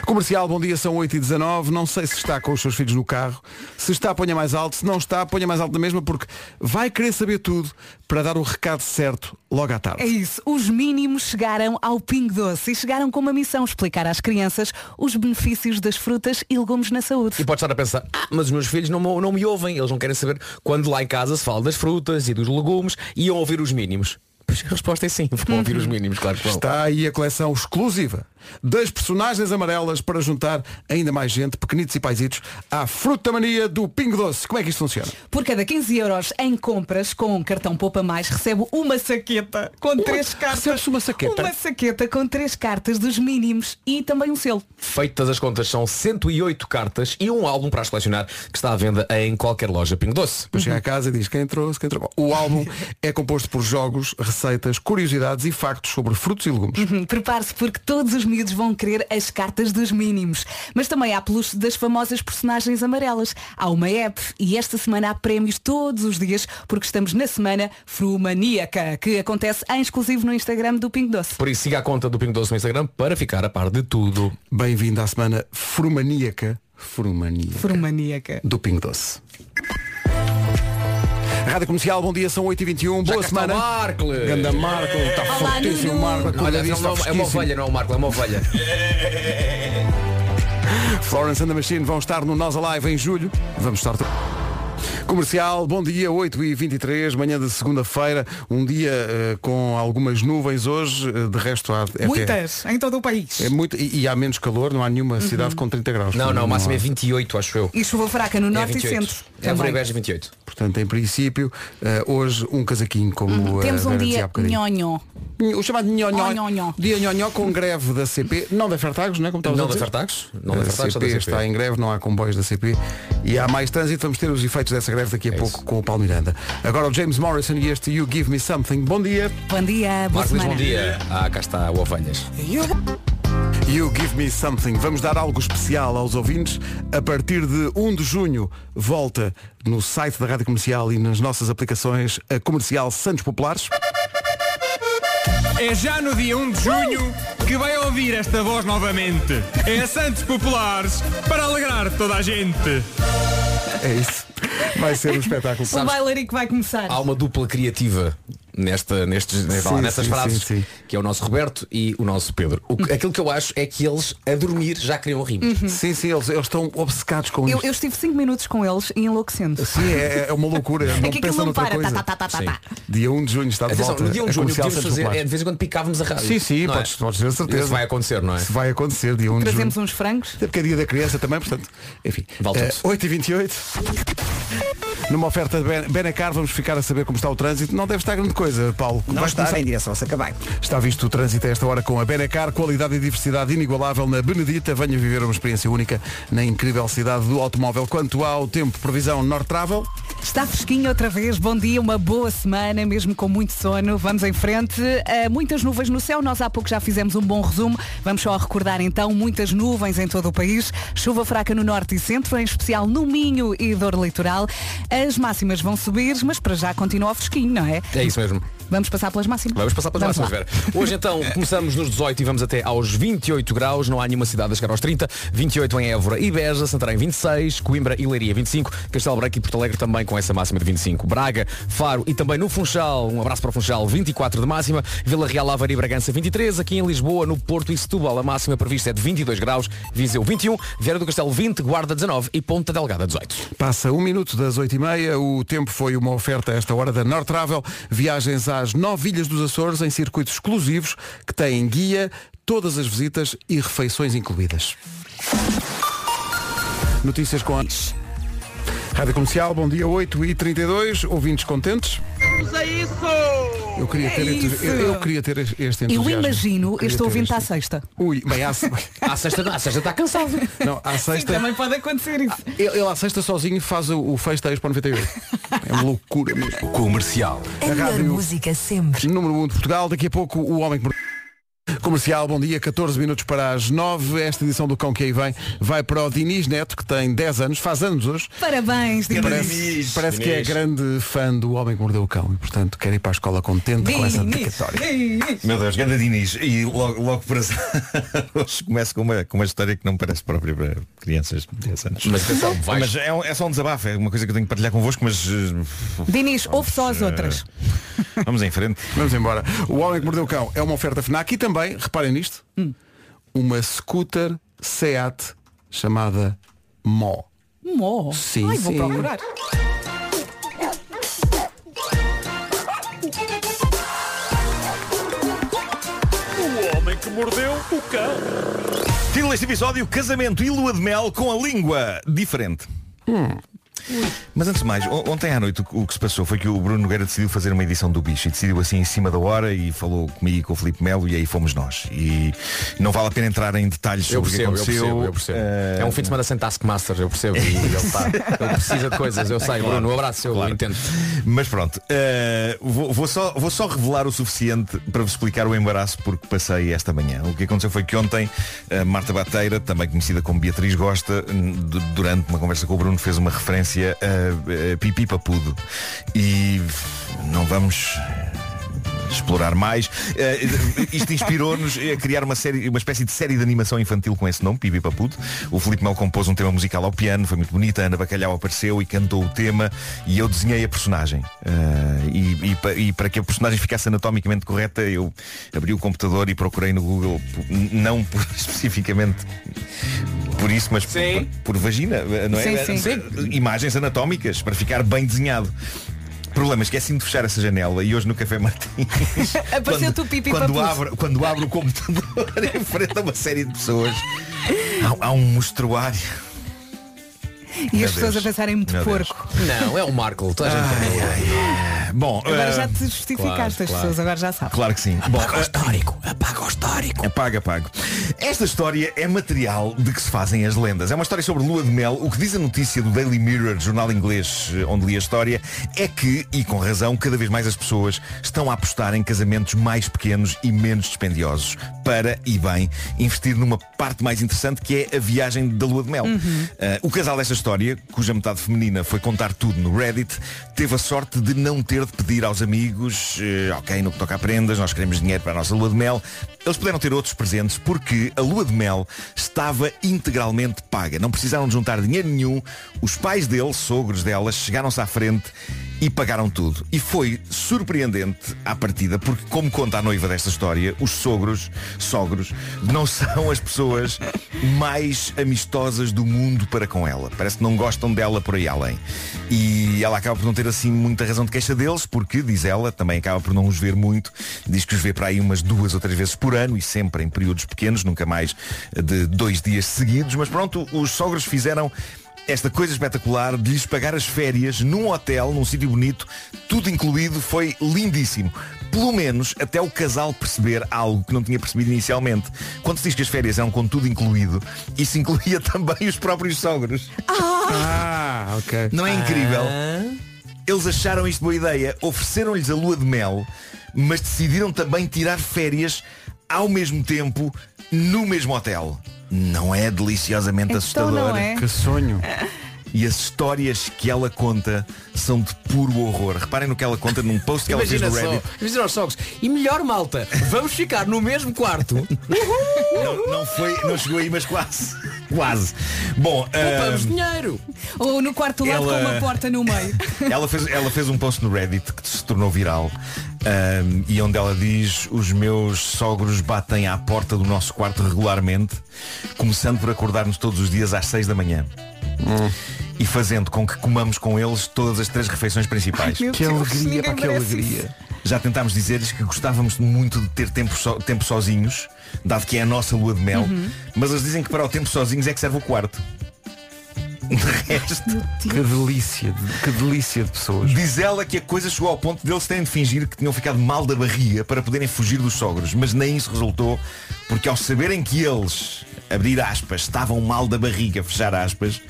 Comercial, bom dia, são 8 e 19 Não sei se está com os seus filhos no carro. Se está, ponha mais alto. Se não está, ponha mais alto na mesma Porque vai querer saber tudo Para dar o recado certo logo à É tarde isso, os mínimos chegaram ao Pingo Doce e chegaram com uma missão, explicar às crianças os benefícios das frutas e legumes na saúde. E pode estar a pensar, ah, mas os meus filhos não, me- não me ouvem, eles não querem saber quando lá em casa se fala das frutas e dos legumes e iam ouvir os mínimos. Pois a resposta é sim, vão ouvir os mínimos, claro que vão. Está aí a coleção exclusiva Das personagens amarelas Para juntar ainda mais gente Pequenitos e paizitos À fruta mania do Pingo Doce Como é que isto funciona? Por cada 15 euros em compras com um cartão Poupa Mais, recebe uma saqueta com três cartas. recebe-se uma saqueta? Uma saqueta com três cartas dos mínimos e também um selo. Feitas as contas, são 108 cartas e um álbum para selecionar que está à venda em qualquer loja Pingo Doce. Depois chega a casa e diz quem trouxe, quem trouxe. O álbum é composto por jogos, receitas, curiosidades e factos sobre frutos e legumes. Hum, Prepare-se porque todos os miúdos vão querer as cartas dos mínimos. Mas também há peluche das famosas personagens amarelas. Há uma app e esta semana há prémios todos os dias porque estamos na semana Frumaníaca, que acontece em exclusivo no Instagram do Pingo Doce. Por isso siga a conta do Pingo Doce no Instagram para ficar a par de tudo. Bem-vindo à semana frumaníaca. Frumaníaca. Frumaníaca. do Pingo Doce. Rádio Comercial, bom dia, são 8h21, boa semana. Marco. Ganda Marco, está fortíssimo. Marco. Olha, acordadinho, é uma, é ovelha, não é o Marco, é uma ovelha. Florence and the Machine vão estar no Nós Alive em julho. Vamos estar. Comercial, bom dia, 8h23, manhã de segunda-feira, um dia eh, com algumas nuvens hoje, eh, de resto há. é até- Muitas, em todo o país. É muito, e, e há menos calor, não há nenhuma cidade com 30 graus. Não, não, o máximo há. é 28, acho eu. E chuva fraca no É norte e 28. centro. É também. Beja 28. Portanto, em princípio, eh, hoje um casaquinho, como eh, Temos um dia nhonho. O chamado nhonhó. Oh, nhonhó. Dia nhonhó com greve da CP, não da Fertagos, não é? Como Não da? Fertagos? Não da Fertagos, CP. está em greve, não há comboios da CP e há mais trânsito, vamos ter os efeitos dessa greve daqui a É pouco isso. com o Paulo Miranda. Agora o James Morrison e este You Give Me Something. Bom dia. Bom dia, boa Marco diz semana. bom dia. Ah, cá está o Ovelhas. You Give Me Something. Vamos dar algo especial aos ouvintes. A partir de 1 de junho, volta no site da Rádio Comercial e nas nossas aplicações a Comercial Santos Populares. É já no dia 1 de junho que vai ouvir esta voz novamente. É a Santos Populares para alegrar toda a gente. É isso. Vai ser um espetáculo. O bailarico vai começar. Há uma dupla criativa nesta, nestes, vá lá, Sim, nestas sim, frases, sim, sim. que é o nosso Roberto e o nosso Pedro. O que- aquilo que eu acho é que eles, a dormir, já criam rimos. Sim, sim, eles, eles estão obcecados com Eu, isto. eu estive 5 minutos com eles e enlouquecendo. Sim, é, é uma loucura. Não é que aquilo não para. Tá, tá, tá, tá, tá. Dia 1 de junho está de Atenção, volta. no dia 1 a de junho podíamos Santos fazer, é, de vez em quando picávamos a rádio. Sim, sim, Não é? podes, podes ter certeza. Isso vai acontecer, não é? Isso vai acontecer dia 1 de junho. Trazemos uns frangos. Até porque é dia da criança também, portanto, enfim. Eh, tudo. 8h28. Numa oferta de Ben- Benacar, vamos ficar a saber como está o trânsito. Não deve estar grande coisa, Paulo. Não Vais está começar- em direção a Sacabém. Está visto o trânsito a esta hora com a Benacar, qualidade e diversidade inigualável na Benedita. Venha viver uma experiência única na incrível cidade do automóvel. Quanto ao tempo, previsão North Travel. Está fresquinho outra vez, bom dia, uma boa semana, mesmo com muito sono. Vamos em frente. Uh, muitas nuvens no céu, nós há pouco já fizemos um bom resumo. Vamos só recordar então, muitas nuvens em todo o país. Chuva fraca no norte e centro, em especial no Minho e dor litoral. As máximas vão subir, mas para já continua fresquinho, não é? É isso mesmo. Vamos passar pelas máximas? Vamos passar pelas Vamos máximas, lá. Vera. Hoje então começamos nos 18 e vamos até aos 28 graus. Não há nenhuma cidade a chegar aos 30. 28 em Évora e Beja, Santarém 26, Coimbra e Leiria 25, Castelo Branco e Porto Alegre também com essa máxima de 25. Braga, Faro e também no Funchal, um abraço para o Funchal, 24 de máxima. Vila Real, Aveiro e Bragança 23. Aqui em Lisboa, no Porto e Setúbal, a máxima prevista é de 22 graus. Viseu 21, Vieira do Castelo 20, Guarda 19 e Ponta Delgada 18. Passa um minuto das 8h30. O tempo foi uma oferta a esta hora da North Travel. Viagens às nove ilhas dos Açores em circuitos exclusivos que têm guia, todas as visitas e refeições incluídas. Notícias com a Rádio Comercial, bom dia 8h32. Ouvintes contentes? É isso! Eu queria ter, É isso. eu, eu queria ter este entusiasmo. Eu imagino Queria este ter ouvinte este- à sexta. Ui, bem, à, À sexta, à sexta está cansado. não, à sexta. Também pode acontecer isso. Ele, ele à sexta sozinho faz o, o festejo para o 98. É uma loucura mesmo. Comercial. A rádio música sempre. número 1 de Portugal. Daqui a pouco o Homem que Mordeu- Comercial, bom dia, 14 minutos para as 9. Esta edição do Cão que aí vem vai para o Diniz Neto, que tem 10 anos, faz anos hoje. Parabéns, Diniz. Parece, parece que é grande fã do Homem que Mordeu o Cão e, portanto, quer ir para a escola contente com essa dedicatória. Diniz. Meu Deus, ganda Diniz. E logo, logo para hoje começo com uma, com uma história que não me parece própria para crianças de 10 anos. Mas atenção, vais- Mas é, um- é só um desabafo, é uma coisa que eu tenho que partilhar convosco, mas eh, Diniz, ouve só as outras. vamos em frente. Vamos embora. O Homem que Mordeu o Cão é uma oferta FNAC e também, reparem nisto, uma scooter SEAT chamada Mó. Mó. Sim, Ai, vou sim. procurar. O homem que mordeu o cão. Título deste episódio, casamento e lua de mel com a língua diferente. Mas antes de mais, on- ontem à noite o, que se passou foi que o Bruno Nogueira decidiu fazer uma edição do bicho e decidiu assim em cima da hora e falou comigo e com o Filipe Melo e aí fomos nós. E não vale a pena entrar em detalhes Eu sobre percebo, o eu que aconteceu. percebo, eu percebo. Eh, É um fim de semana sem Taskmaster, eu percebo. Ele, tá, ele precisa de coisas, eu sei, Bruno, um abraço, eu entendo. Mas pronto, eh, vou, vou só, vou só revelar o suficiente para vos explicar o embaraço porque passei esta manhã. O que aconteceu foi que ontem a Marta Bateira, também conhecida como Beatriz Gosta, durante uma conversa com o Bruno fez uma referência a, a Pipi Papudo. E não vamos explorar mais. Eh, isto inspirou-nos a criar uma série, uma espécie de série de animação infantil com esse nome, Pipi Papudo. O Filipe Mel compôs um tema musical ao piano, foi muito bonita. Ana Bacalhau apareceu e cantou o tema e eu desenhei a personagem. Eh, e, e e para que a personagem ficasse anatomicamente correta, eu abri o computador e procurei no Google, não especificamente por isso, mas por, por vagina, não é? Sim, sim. Imagens anatómicas para ficar bem desenhado. Problema, esqueci-me de fechar essa janela e hoje no Café Martins Apareceu-te o pipi quando, abro, quando abro o computador em frente a uma série de pessoas há, há um mostruário E Meu as pessoas Deus. a pensarem muito Meu Deus. porco. Não, é o Marco, toda a gente Bom, Agora eh, já te justificaste, claro, as claro. pessoas agora já sabem. Claro que sim. Bom, Apaga o histórico, apaga o histórico. Apaga, apaga. Esta história é material de que se fazem as lendas. É uma história sobre lua de mel. O que diz a notícia do Daily Mirror, jornal inglês eh, onde li a história, é que, e com razão, cada vez mais as pessoas estão a apostar em casamentos mais pequenos e menos dispendiosos para, e bem, investir numa parte mais interessante que é a viagem da lua de mel. Eh, o casal desta história, cuja metade feminina foi contar tudo no Reddit, teve a sorte de não ter de pedir aos amigos, eh, ok, no que toca a prendas, nós queremos dinheiro para a nossa lua de mel. Eles puderam ter outros presentes porque a lua de mel estava integralmente paga. Não precisaram de juntar dinheiro nenhum. Os pais dele, sogros delas, chegaram-se à frente e pagaram tudo. E foi surpreendente à partida, porque como conta a noiva desta história, os sogros, sogros, não são as pessoas mais amistosas do mundo para com ela. Parece que não gostam dela por aí além. E ela acaba por não ter assim muita razão de queixa deles, porque, diz ela, também acaba por não os ver muito. Diz que os vê para aí umas duas ou três vezes por ano e sempre em períodos pequenos, nunca mais de dois dias seguidos. Mas pronto, os sogros fizeram esta coisa espetacular de lhes pagar as férias num hotel, num sítio bonito, tudo incluído, foi lindíssimo. Pelo menos até o casal perceber algo que não tinha percebido inicialmente. Quando se diz que as férias eram com tudo incluído, isso incluía também os próprios sogros. Ah, ok. Não é incrível? Eles acharam isto boa ideia, ofereceram-lhes a lua de mel, mas decidiram também tirar férias ao mesmo tempo no mesmo hotel. Não é deliciosamente Então assustador? não é? Que sonho. E as histórias que ela conta são de puro horror. Reparem no que ela conta num post que ela fez Imagina no só, Reddit. imagina os sogros. E melhor malta, vamos ficar no mesmo quarto. Não, não foi, não chegou aí, mas quase. Quase. Bom, Poupamos ahm, dinheiro. Ou no quarto lado Ela- com uma porta no meio. ela, fez, ela fez um post no Reddit que se tornou viral ahm, e onde ela diz os meus sogros batem à porta do nosso quarto regularmente, começando por acordar-nos todos os dias às 6 da manhã. E fazendo com que comamos com eles todas as três refeições principais. Meu Que Deus, alegria, ninguém pá, que merece alegria. isso. Já tentámos dizer-lhes que gostávamos muito de ter tempo, so- tempo sozinhos, dado que é a nossa lua de mel, Uhum. mas eles dizem que para o tempo sozinhos é que serve o quarto. De resto, Que delícia, de- que delícia de pessoas. diz ela que a coisa chegou ao ponto deles terem de fingir que tinham ficado mal da barriga para poderem fugir dos sogros, mas nem isso resultou, porque ao saberem que eles, abrir aspas, estavam mal da barriga, fechar aspas,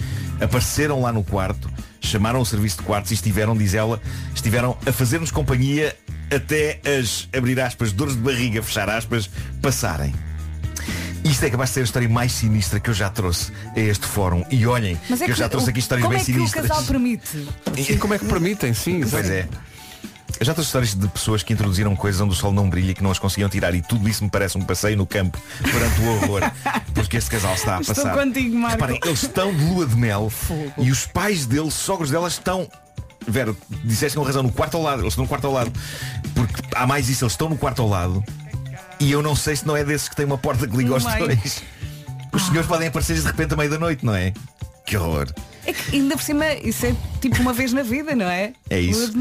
apareceram lá no quarto, chamaram o serviço de quartos e estiveram, diz ela, estiveram a fazer-nos companhia até as, abrir aspas, dores de barriga, fechar aspas, passarem. Isto é capaz de ser a história mais sinistra que eu já trouxe a este fórum. E olhem, é que eu já trouxe aqui histórias como bem é que sinistras. o casal permite? Sim, como é que permitem? Sim, Pois sim. é. Já trouxe histórias de pessoas que introduziram coisas onde o sol não brilha e que não as conseguiam tirar e tudo isso me parece um passeio no campo perante o horror porque este casal está a Estou passar. contigo, Marco. Reparem, eles estão de lua de mel e os pais deles, sogros delas estão Vera, disseste com razão, no quarto ao lado, eles estão no quarto ao lado. Porque há mais isso, eles estão no quarto ao lado e eu não sei se não é desses que tem uma porta que liga aos dois. Os senhores podem aparecer de repente à meia da noite, não é? Que horror. É que ainda por cima, isso é tipo uma vez na vida, não é? É isso.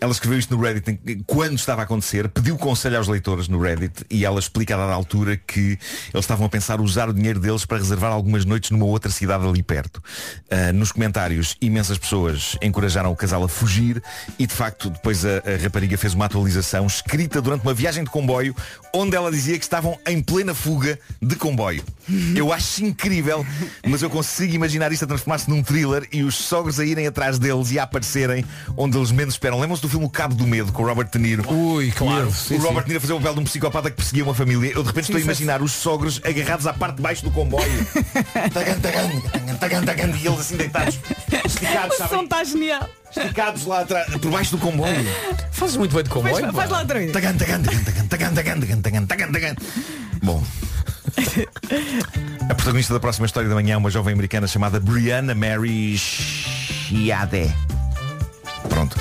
Ela escreveu isto no Reddit quando estava a acontecer, pediu conselho aos leitores no Reddit e ela explica a dada altura que eles estavam a pensar usar o dinheiro deles para reservar algumas noites numa outra cidade ali perto. Ah, nos comentários, imensas pessoas encorajaram o casal a fugir e de facto depois a, a rapariga fez uma atualização escrita durante uma viagem de comboio onde ela dizia que estavam em plena fuga de comboio. Eu acho incrível, mas eu consigo imaginar isto a transformar-se num thriller e os sogros a irem atrás deles e a aparecerem onde eles menos esperam. Lembram-se do filme O Cabo do Medo com o Robert De Niro? Ui, claro. o sim, Robert. De Niro fazer o papel de um psicopata que perseguia uma família. Eu de repente sim, estou a imaginar os sogros agarrados à parte de baixo do comboio. e eles assim deitados, esticados. O som está genial esticados lá atrás, por baixo do comboio. Fazes muito bem de comboio. Faz, faz lá atrás. Bom. A protagonista da próxima história da manhã é uma jovem americana chamada Brianna Mary Chiade. Pronto.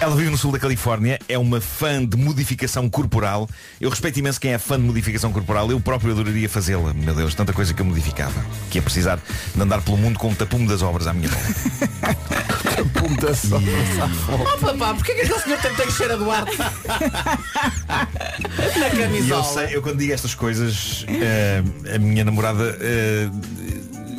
Ela vive no sul da Califórnia, é uma fã de modificação corporal. Eu respeito imenso quem é fã de modificação corporal. Eu próprio adoraria fazê-la. Meu Deus, tanta coisa que eu modificava. Que é precisar de andar pelo mundo com um tapume das obras à minha volta. Puta só. Oh papá, porquê que aquele senhor tem, tem cheiro a Duarte? Na E eu camisola. sei, eu quando digo estas coisas, eh, a minha namorada eh,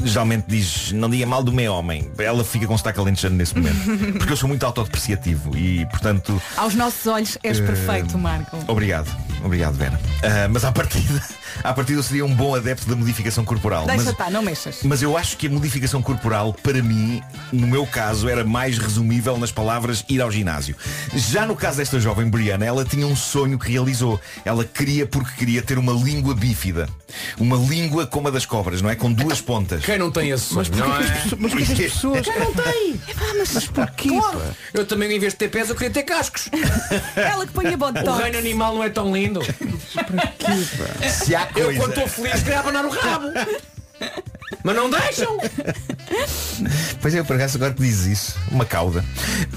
geralmente diz, não diga mal do meu homem. Ela fica com sotaque alentejano nesse momento. Porque eu sou muito autodepreciativo e, portanto, Aos nossos olhos és Eh, perfeito, Marco. obrigado. Obrigado, Vera. Ah, mas à partida, à partida eu seria um bom adepto da modificação corporal. Deixa mas, estar, não mexas. mas eu acho que a modificação corporal, para mim, no meu caso, era mais resumível nas palavras ir ao ginásio. Já no caso desta jovem Briana, ela tinha um sonho que realizou. Ela queria porque queria ter uma língua bífida. Uma língua como a das cobras, não é? Com duas pontas. Quem não tem esse sonho, não é? Mas porquê que as pessoas. Quem não tem? Mas porquê? Claro. Eu também, em vez de ter pés, eu queria ter cascos. Ela que põe a O botox. reino animal não é tão lindo. Se há Eu, quando estou feliz, queria abanar o rabo. Mas não deixam. Pois é, por acaso agora que dizes isso, uma cauda.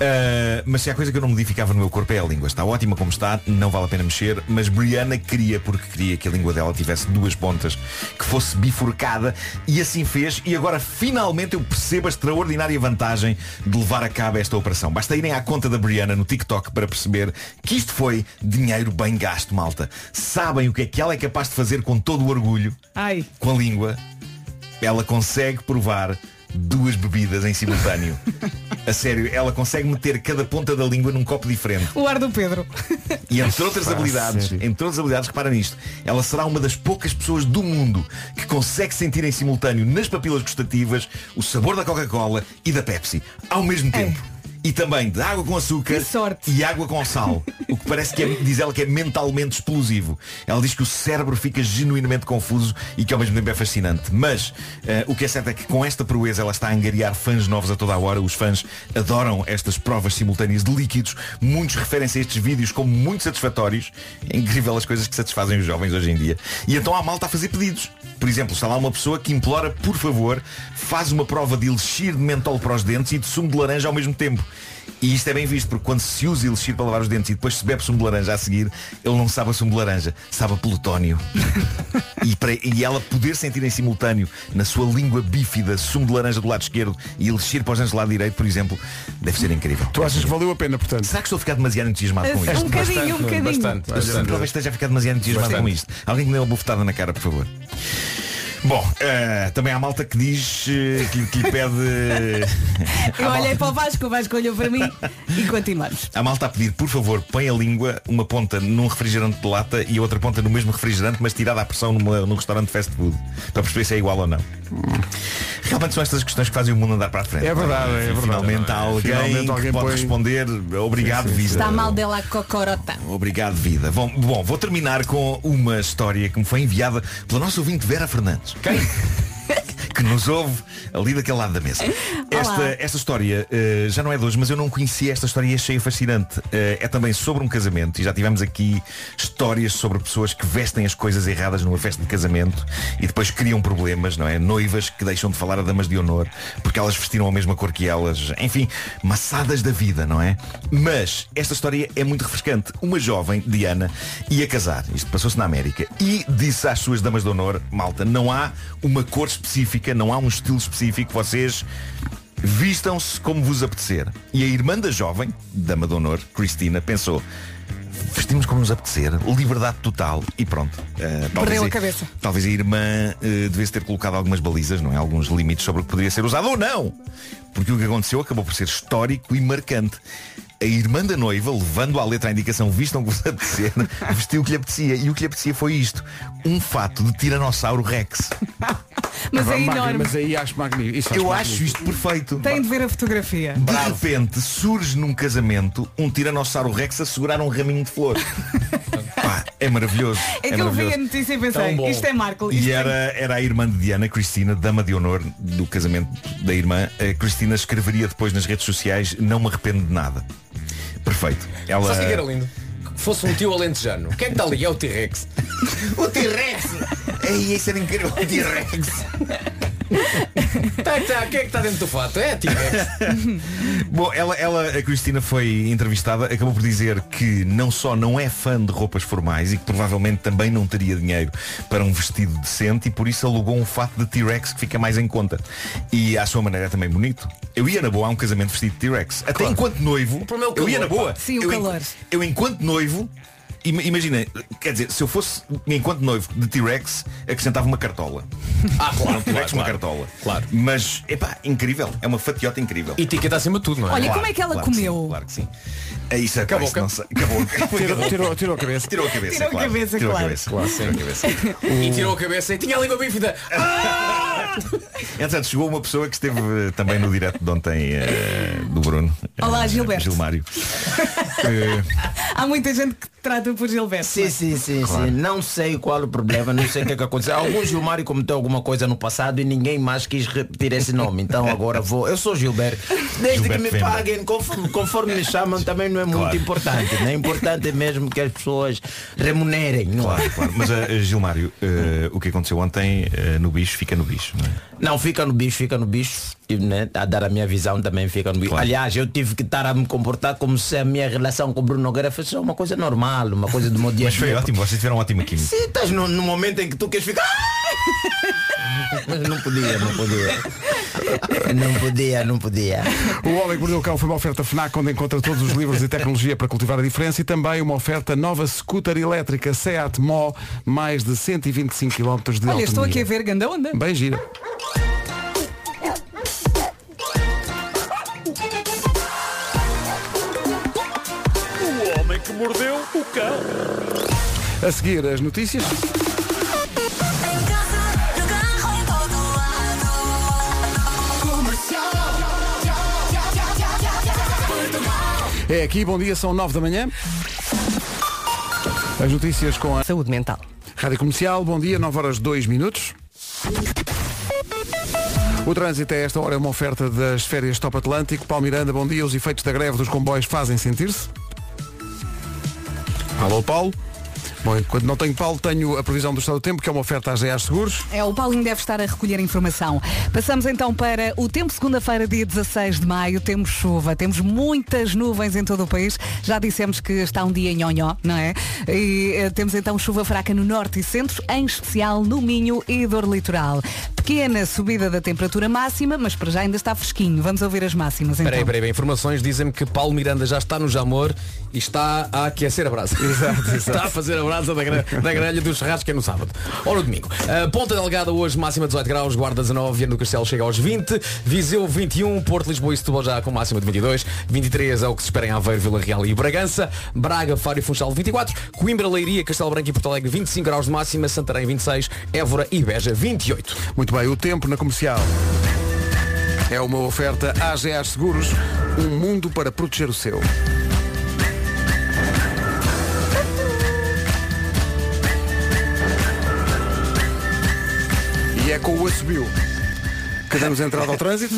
Ah, mas se há coisa que eu não modificava no meu corpo é a língua. Está ótima como está, não vale a pena mexer, mas Brianna queria, porque queria que a língua dela tivesse duas pontas, que fosse bifurcada, e assim fez, e agora finalmente eu percebo a extraordinária vantagem de levar a cabo esta operação. Basta irem à conta da Brianna no TikTok para perceber que isto foi dinheiro bem gasto, malta. Sabem o que é que ela é capaz de fazer com todo o orgulho, Ai, com a língua, ela consegue provar duas bebidas em simultâneo. A sério, ela consegue meter cada ponta da língua num copo diferente. O ar do Pedro. E entre outras Pá, habilidades, sério. entre outras habilidades, repara nisto, ela será uma das poucas pessoas do mundo que consegue sentir em simultâneo nas papilas gustativas o sabor da Coca-Cola e da Pepsi ao mesmo tempo. E também de água com açúcar e água com sal. O que parece que é, diz ela que é mentalmente explosivo. Ela diz que o cérebro fica genuinamente confuso e que ao mesmo tempo é fascinante. Mas eh, o que é certo é que com esta proeza ela está a angariar fãs novos a toda a hora. Os fãs adoram estas provas simultâneas de líquidos. Muitos referem-se a estes vídeos como muito satisfatórios. É incrível as coisas que satisfazem os jovens hoje em dia. E então a malta a fazer pedidos. Por exemplo, está lá uma pessoa que implora, por favor, faz uma prova de elixir de mentol para os dentes e de sumo de laranja ao mesmo tempo. E isto é bem visto, porque quando se usa elixir para lavar os dentes e depois se bebe sumo de laranja a seguir, ele não sabe a sumo de laranja, sabe a plutónio. e, para- e ela poder sentir em simultâneo, na sua língua bífida, sumo de laranja do lado esquerdo e elixir para os dentes do lado direito, por exemplo, deve ser incrível. Tu achas que valeu a pena, portanto? Será que estou a ficar demasiado entusiasmado com Um isto? bocadinho, um bocadinho. Bastante, Eu bastante. talvez esteja a ficar demasiado entusiasmado Bastante. com isto. Alguém que me dê uma bufetada na cara, por favor. Bom, eh, também há malta que diz eh, que, que lhe pede. Eu olhei para o Vasco, o Vasco olhou para mim e continuamos. A malta a pedir, por favor, põe a língua, uma ponta num refrigerante de lata e a outra ponta no mesmo refrigerante, mas tirada à pressão numa, num restaurante de fast food. Para perceber se é igual ou não. Realmente são estas questões que fazem o mundo andar para a frente. É verdade, é verdade. Finalmente há alguém Finalmente que alguém pode põe- responder. Obrigado, vida. Está mal dela a cocorota. Obrigado, vida. Bom, bom, vou terminar com uma história que me foi enviada pela nossa ouvinte Vera Fernandes. Quem? Que nos ouve ali daquele lado da mesa. Esta, esta história eh, já não é de hoje, mas eu não conhecia esta história e achei fascinante. Eh, é também sobre um casamento e já tivemos aqui histórias sobre pessoas que vestem as coisas erradas numa festa de casamento e depois criam problemas, não é? Noivas que deixam de falar a damas de honor porque elas vestiram a mesma cor que elas. Enfim, maçadas da vida, não é? Mas esta história é muito refrescante. Uma jovem, Diana, ia casar. Isto passou-se na América. E disse às suas damas de honor, malta, não há uma cor específica, não há um estilo específico. Vocês vistam-se como vos apetecer. E a irmã da jovem, dama de honor, Cristina, pensou vestimos como nos apetecer, liberdade total e pronto. Talvez Perdeu a a- cabeça. Talvez a irmã eh, devesse ter colocado algumas balizas, não é? Alguns limites sobre o que poderia ser usado ou não. Porque o que aconteceu acabou por ser histórico e marcante. A irmã da noiva, levando à letra a indicação vistam que vos apetecer, vestiu o que lhe apetecia. E o que lhe apetecia foi isto. Um fato de Tiranossauro Rex. Mas é Magnífico, enorme. Mas aí acho magnífico. Isso Eu acho magnífico. isto perfeito. Tem de ver a fotografia. De repente surge num casamento um Tiranossauro Rex a segurar um raminho de flores. Pá, é maravilhoso. É que eu vi maravilhoso. a notícia e pensei, isto é Marco. E isto é- era, era a irmã de Diana, Cristina, dama de honor do casamento da irmã. A Cristina escreveria depois nas redes sociais, não me arrependo de nada. Perfeito. Ela... Sabe que era lindo? Que Fosse um tio alentejano. Quem é está ali? É o T-Rex. O T-Rex! Ei, isso era incrível, o T-Rex! Tá, tá, Quem é que está dentro do fato? É a T-Rex. Bom, ela, ela, a Cristina foi entrevistada, acabou por dizer que não só não é fã de roupas formais e que provavelmente também não teria dinheiro para um vestido decente e por isso alugou um fato de T-Rex que fica mais em conta. E à sua maneira é também bonito. Eu ia na boa a um casamento vestido de T-Rex. Até enquanto noivo, é o eu ia na boa. pá. Sim, o eu, calor. Eu enquanto noivo, imagina, quer dizer, se eu fosse enquanto noivo de T-Rex, acrescentava uma cartola. Ah, claro, Um T-Rex, claro, uma claro. cartola. Claro. Mas, epá, incrível. É uma fatiota incrível. E etiqueta acima de tudo, não é? Olha, Claro, como é que ela claro que comeu? sim, claro que sim. É isso, Acabou, acabou. Não sei. Acabou. Tirou, tirou, tirou a cabeça. Tirou a cabeça. Tirou a claro. cabeça, Tirou a claro. cabeça. Claro, tirou a cabeça. E tirou a cabeça e tinha a língua bífida. Entretanto, chegou uma pessoa que esteve eh, também no direto de ontem eh, do Bruno. Olá, Eh, Gilberto. Gilmário. Há muita gente que trata por Gilberto. Sim, sim, sim, sim. Não sei qual o problema, não sei o que, é que aconteceu. Algum Gilmário cometeu alguma coisa no passado e ninguém mais quis repetir esse nome. Então agora vou. Eu sou Gilberto. Desde Gilberto que me Fenda. paguem, conforme, conforme me chamam, também não é muito Claro. importante. Não é importante mesmo que as pessoas remunerem. Não, é? Claro, claro. Mas eh, Gilmário, eh, o que aconteceu ontem no bicho fica no bicho. Não fica no bicho, fica no bicho. Né, a dar a minha visão também fica no bicho. Claro. Aliás, eu tive que estar a me comportar como se a minha relação com o Bruno Nogueira fosse uma coisa normal, uma coisa do meu dia Mas foi ótimo, vocês tiveram ótima química. Sim, estás no, no momento em que tu queres ficar. Não podia, não podia. Não podia, não podia. O Homem que Mordeu o Cão foi uma oferta FNAC onde encontra todos os livros e tecnologia para cultivar a diferença e também uma oferta nova scooter elétrica Seat Mó, mais de 125 km de Olha, autonomia. estou aqui a ver ganda onda. Bem gira. O Homem que Mordeu o Cão. A seguir as notícias. É aqui, bom dia, são 9 da manhã. As notícias com a Saúde mental. Rádio Comercial, bom dia, 9 horas 2 minutos. O trânsito a esta hora é uma oferta das férias Top Atlântico. Paulo Miranda, bom dia. Os efeitos da greve dos comboios fazem sentir-se? Alô, Paulo. Bom, enquanto não tenho Paulo, tenho a previsão do estado do tempo, que é uma oferta às GA Seguros. É, o Paulinho deve estar a recolher informação. Passamos então para o tempo, segunda-feira, dia 16 de maio. Temos chuva, temos muitas nuvens em todo o país. Já dissemos que está um dia nhonhó, não é? E eh, temos então chuva fraca no norte e centro, em especial no Minho e dor litoral. Pequena subida da temperatura máxima, mas para já ainda está fresquinho. Vamos ouvir as máximas então. Peraí, peraí, peraí. informações dizem-me que Paulo Miranda já está no Jamor e está a aquecer a brasa. Exato, está a fazer a brasa da, gra- da grelha do churrasco que é no sábado. Ou no domingo. Uh, Ponta Delgada hoje máxima 18 graus, Guarda 19, Viana do Castelo chega aos 20, Viseu 21, Porto, Lisboa e Setúbal já com máxima de 22, 23 é o que se espera em Aveiro, Vila Real e Bragança, Braga, Faro e Funchal 24, Coimbra, Leiria, Castelo Branco e Porto Alegre 25 graus de máxima, Santarém 26, Évora e Beja 28. Muito bem, o tempo na comercial. É uma oferta AGA Seguros, um mundo para proteger o seu. E é com o assobio que damos entrada ao trânsito.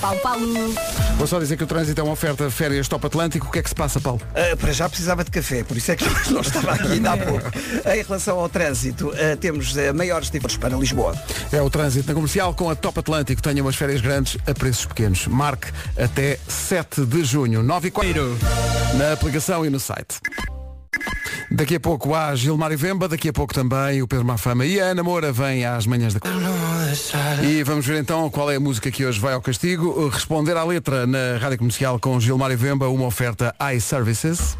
Paulo, Paulo. Vou só dizer que o trânsito é uma oferta férias top Atlântico. O que é que se passa, Paulo? Uh, para já precisava de café, por isso é que não estava aqui ainda há pouco. Em relação ao trânsito, uh, temos uh, maiores diferenças para Lisboa. É o trânsito na comercial com a Top Atlântico. Tenha umas férias grandes a preços pequenos. Marque até 7 de junho. 9 e 4 na aplicação e no site. Daqui a pouco há Gilmar e Vemba, daqui a pouco também o Pedro Mafama e a Ana Moura vêm às manhãs da E vamos ver então qual é a música que hoje vai ao castigo. Responder à letra na Rádio Comercial com Gilmar e Vemba, uma oferta iServices.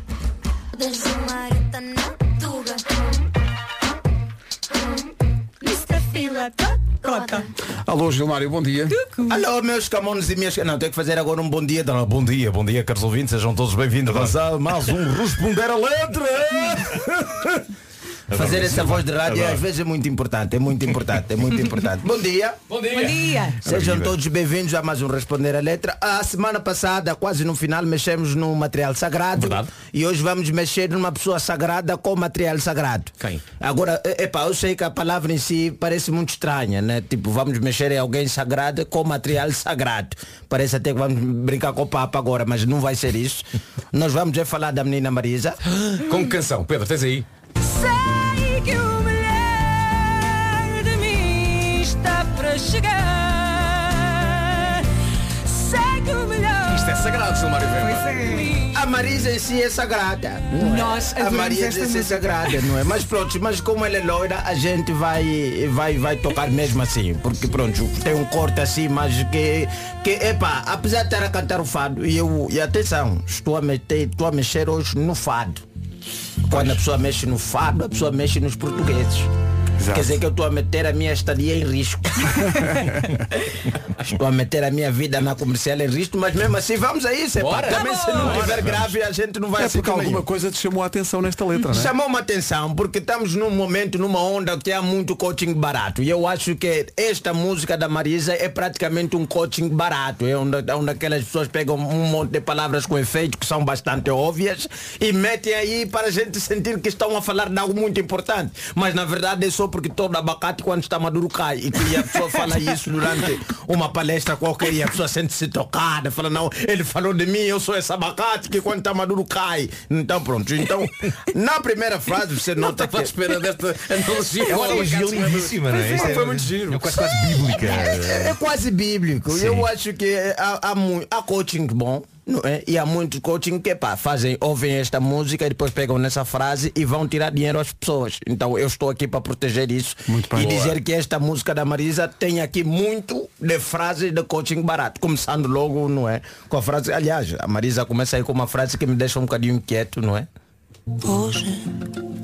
Alô Gilmário, bom dia. Alô, meus camões e minhas... Não, tenho que fazer agora um bom dia. Não, bom dia, bom dia, caros ouvintes. Sejam todos bem-vindos. Avançado, mais um Responder a Letra. Fazer essa voz de rádio às vezes é muito importante, é muito importante, é muito importante. Bom dia. Bom dia. Bom dia. Sejam todos bem-vindos a mais um Responder a Letra. A semana passada, quase no final, mexemos no material sagrado. Verdade. E hoje vamos mexer numa pessoa sagrada com material sagrado. Quem? Agora, é- epá, eu sei que a palavra em si parece muito estranha, né? Tipo, vamos mexer em alguém sagrado com material sagrado. Parece até que vamos brincar com o Papa agora, mas não vai ser isso. Nós vamos é falar da menina Marisa. Com canção? Pedro, tens aí? Sei Isto é. A Marisa em si é sagrada. não é? Nós a adoramos Marisa em si é sagrada, não é? Mas pronto, mas como ela é loira, a gente vai, vai, vai tocar mesmo assim. Porque pronto, tem um corte assim, mas que, que epá, apesar de estar a cantar o fado, e eu, e atenção, estou a, meter, estou a mexer hoje no fado. Quando a pessoa mexe no fado, a pessoa mexe nos portugueses. Exato. Quer dizer que eu estou a meter a minha estadia em risco. estou a meter a minha vida na comercial em risco, mas mesmo assim vamos a isso. epá. Bora. Também se não Bora, tiver vamos. grave a gente não vai É porque alguma coisa te chamou a atenção nesta letra, não é? Chamou-me a atenção porque estamos num momento, numa onda que há muito coaching barato. E eu acho que esta música da Marisa é praticamente um coaching barato. É onde, onde aquelas pessoas pegam um monte de palavras com efeito que são bastante óbvias e metem aí para a gente sentir que estão a falar de algo muito importante. Mas na verdade é só porque todo abacate quando está maduro cai. E que a pessoa fala isso durante uma palestra qualquer e a pessoa sente-se tocada. Fala, não, ele falou de mim, eu sou esse abacate que quando está maduro cai. Então pronto. Então, na primeira frase você nota que... Estava à espera desta analogia. É uma analogia lindíssima, não é? Isto Foi muito giro. É quase, quase bíblica. É, é quase bíblico. Sim. Eu acho que há, há, mu- há coaching bom. Não é? E há muitos coaching que pá, fazem, ouvem esta música e depois pegam nessa frase e vão tirar dinheiro às pessoas. Então eu estou aqui para proteger isso e dizer que esta música da Marisa tem aqui muito de frases de coaching barato. Começando logo, não é? Com a frase, aliás, a Marisa começa aí com uma frase que me deixa um bocadinho inquieto, não é? Hoje,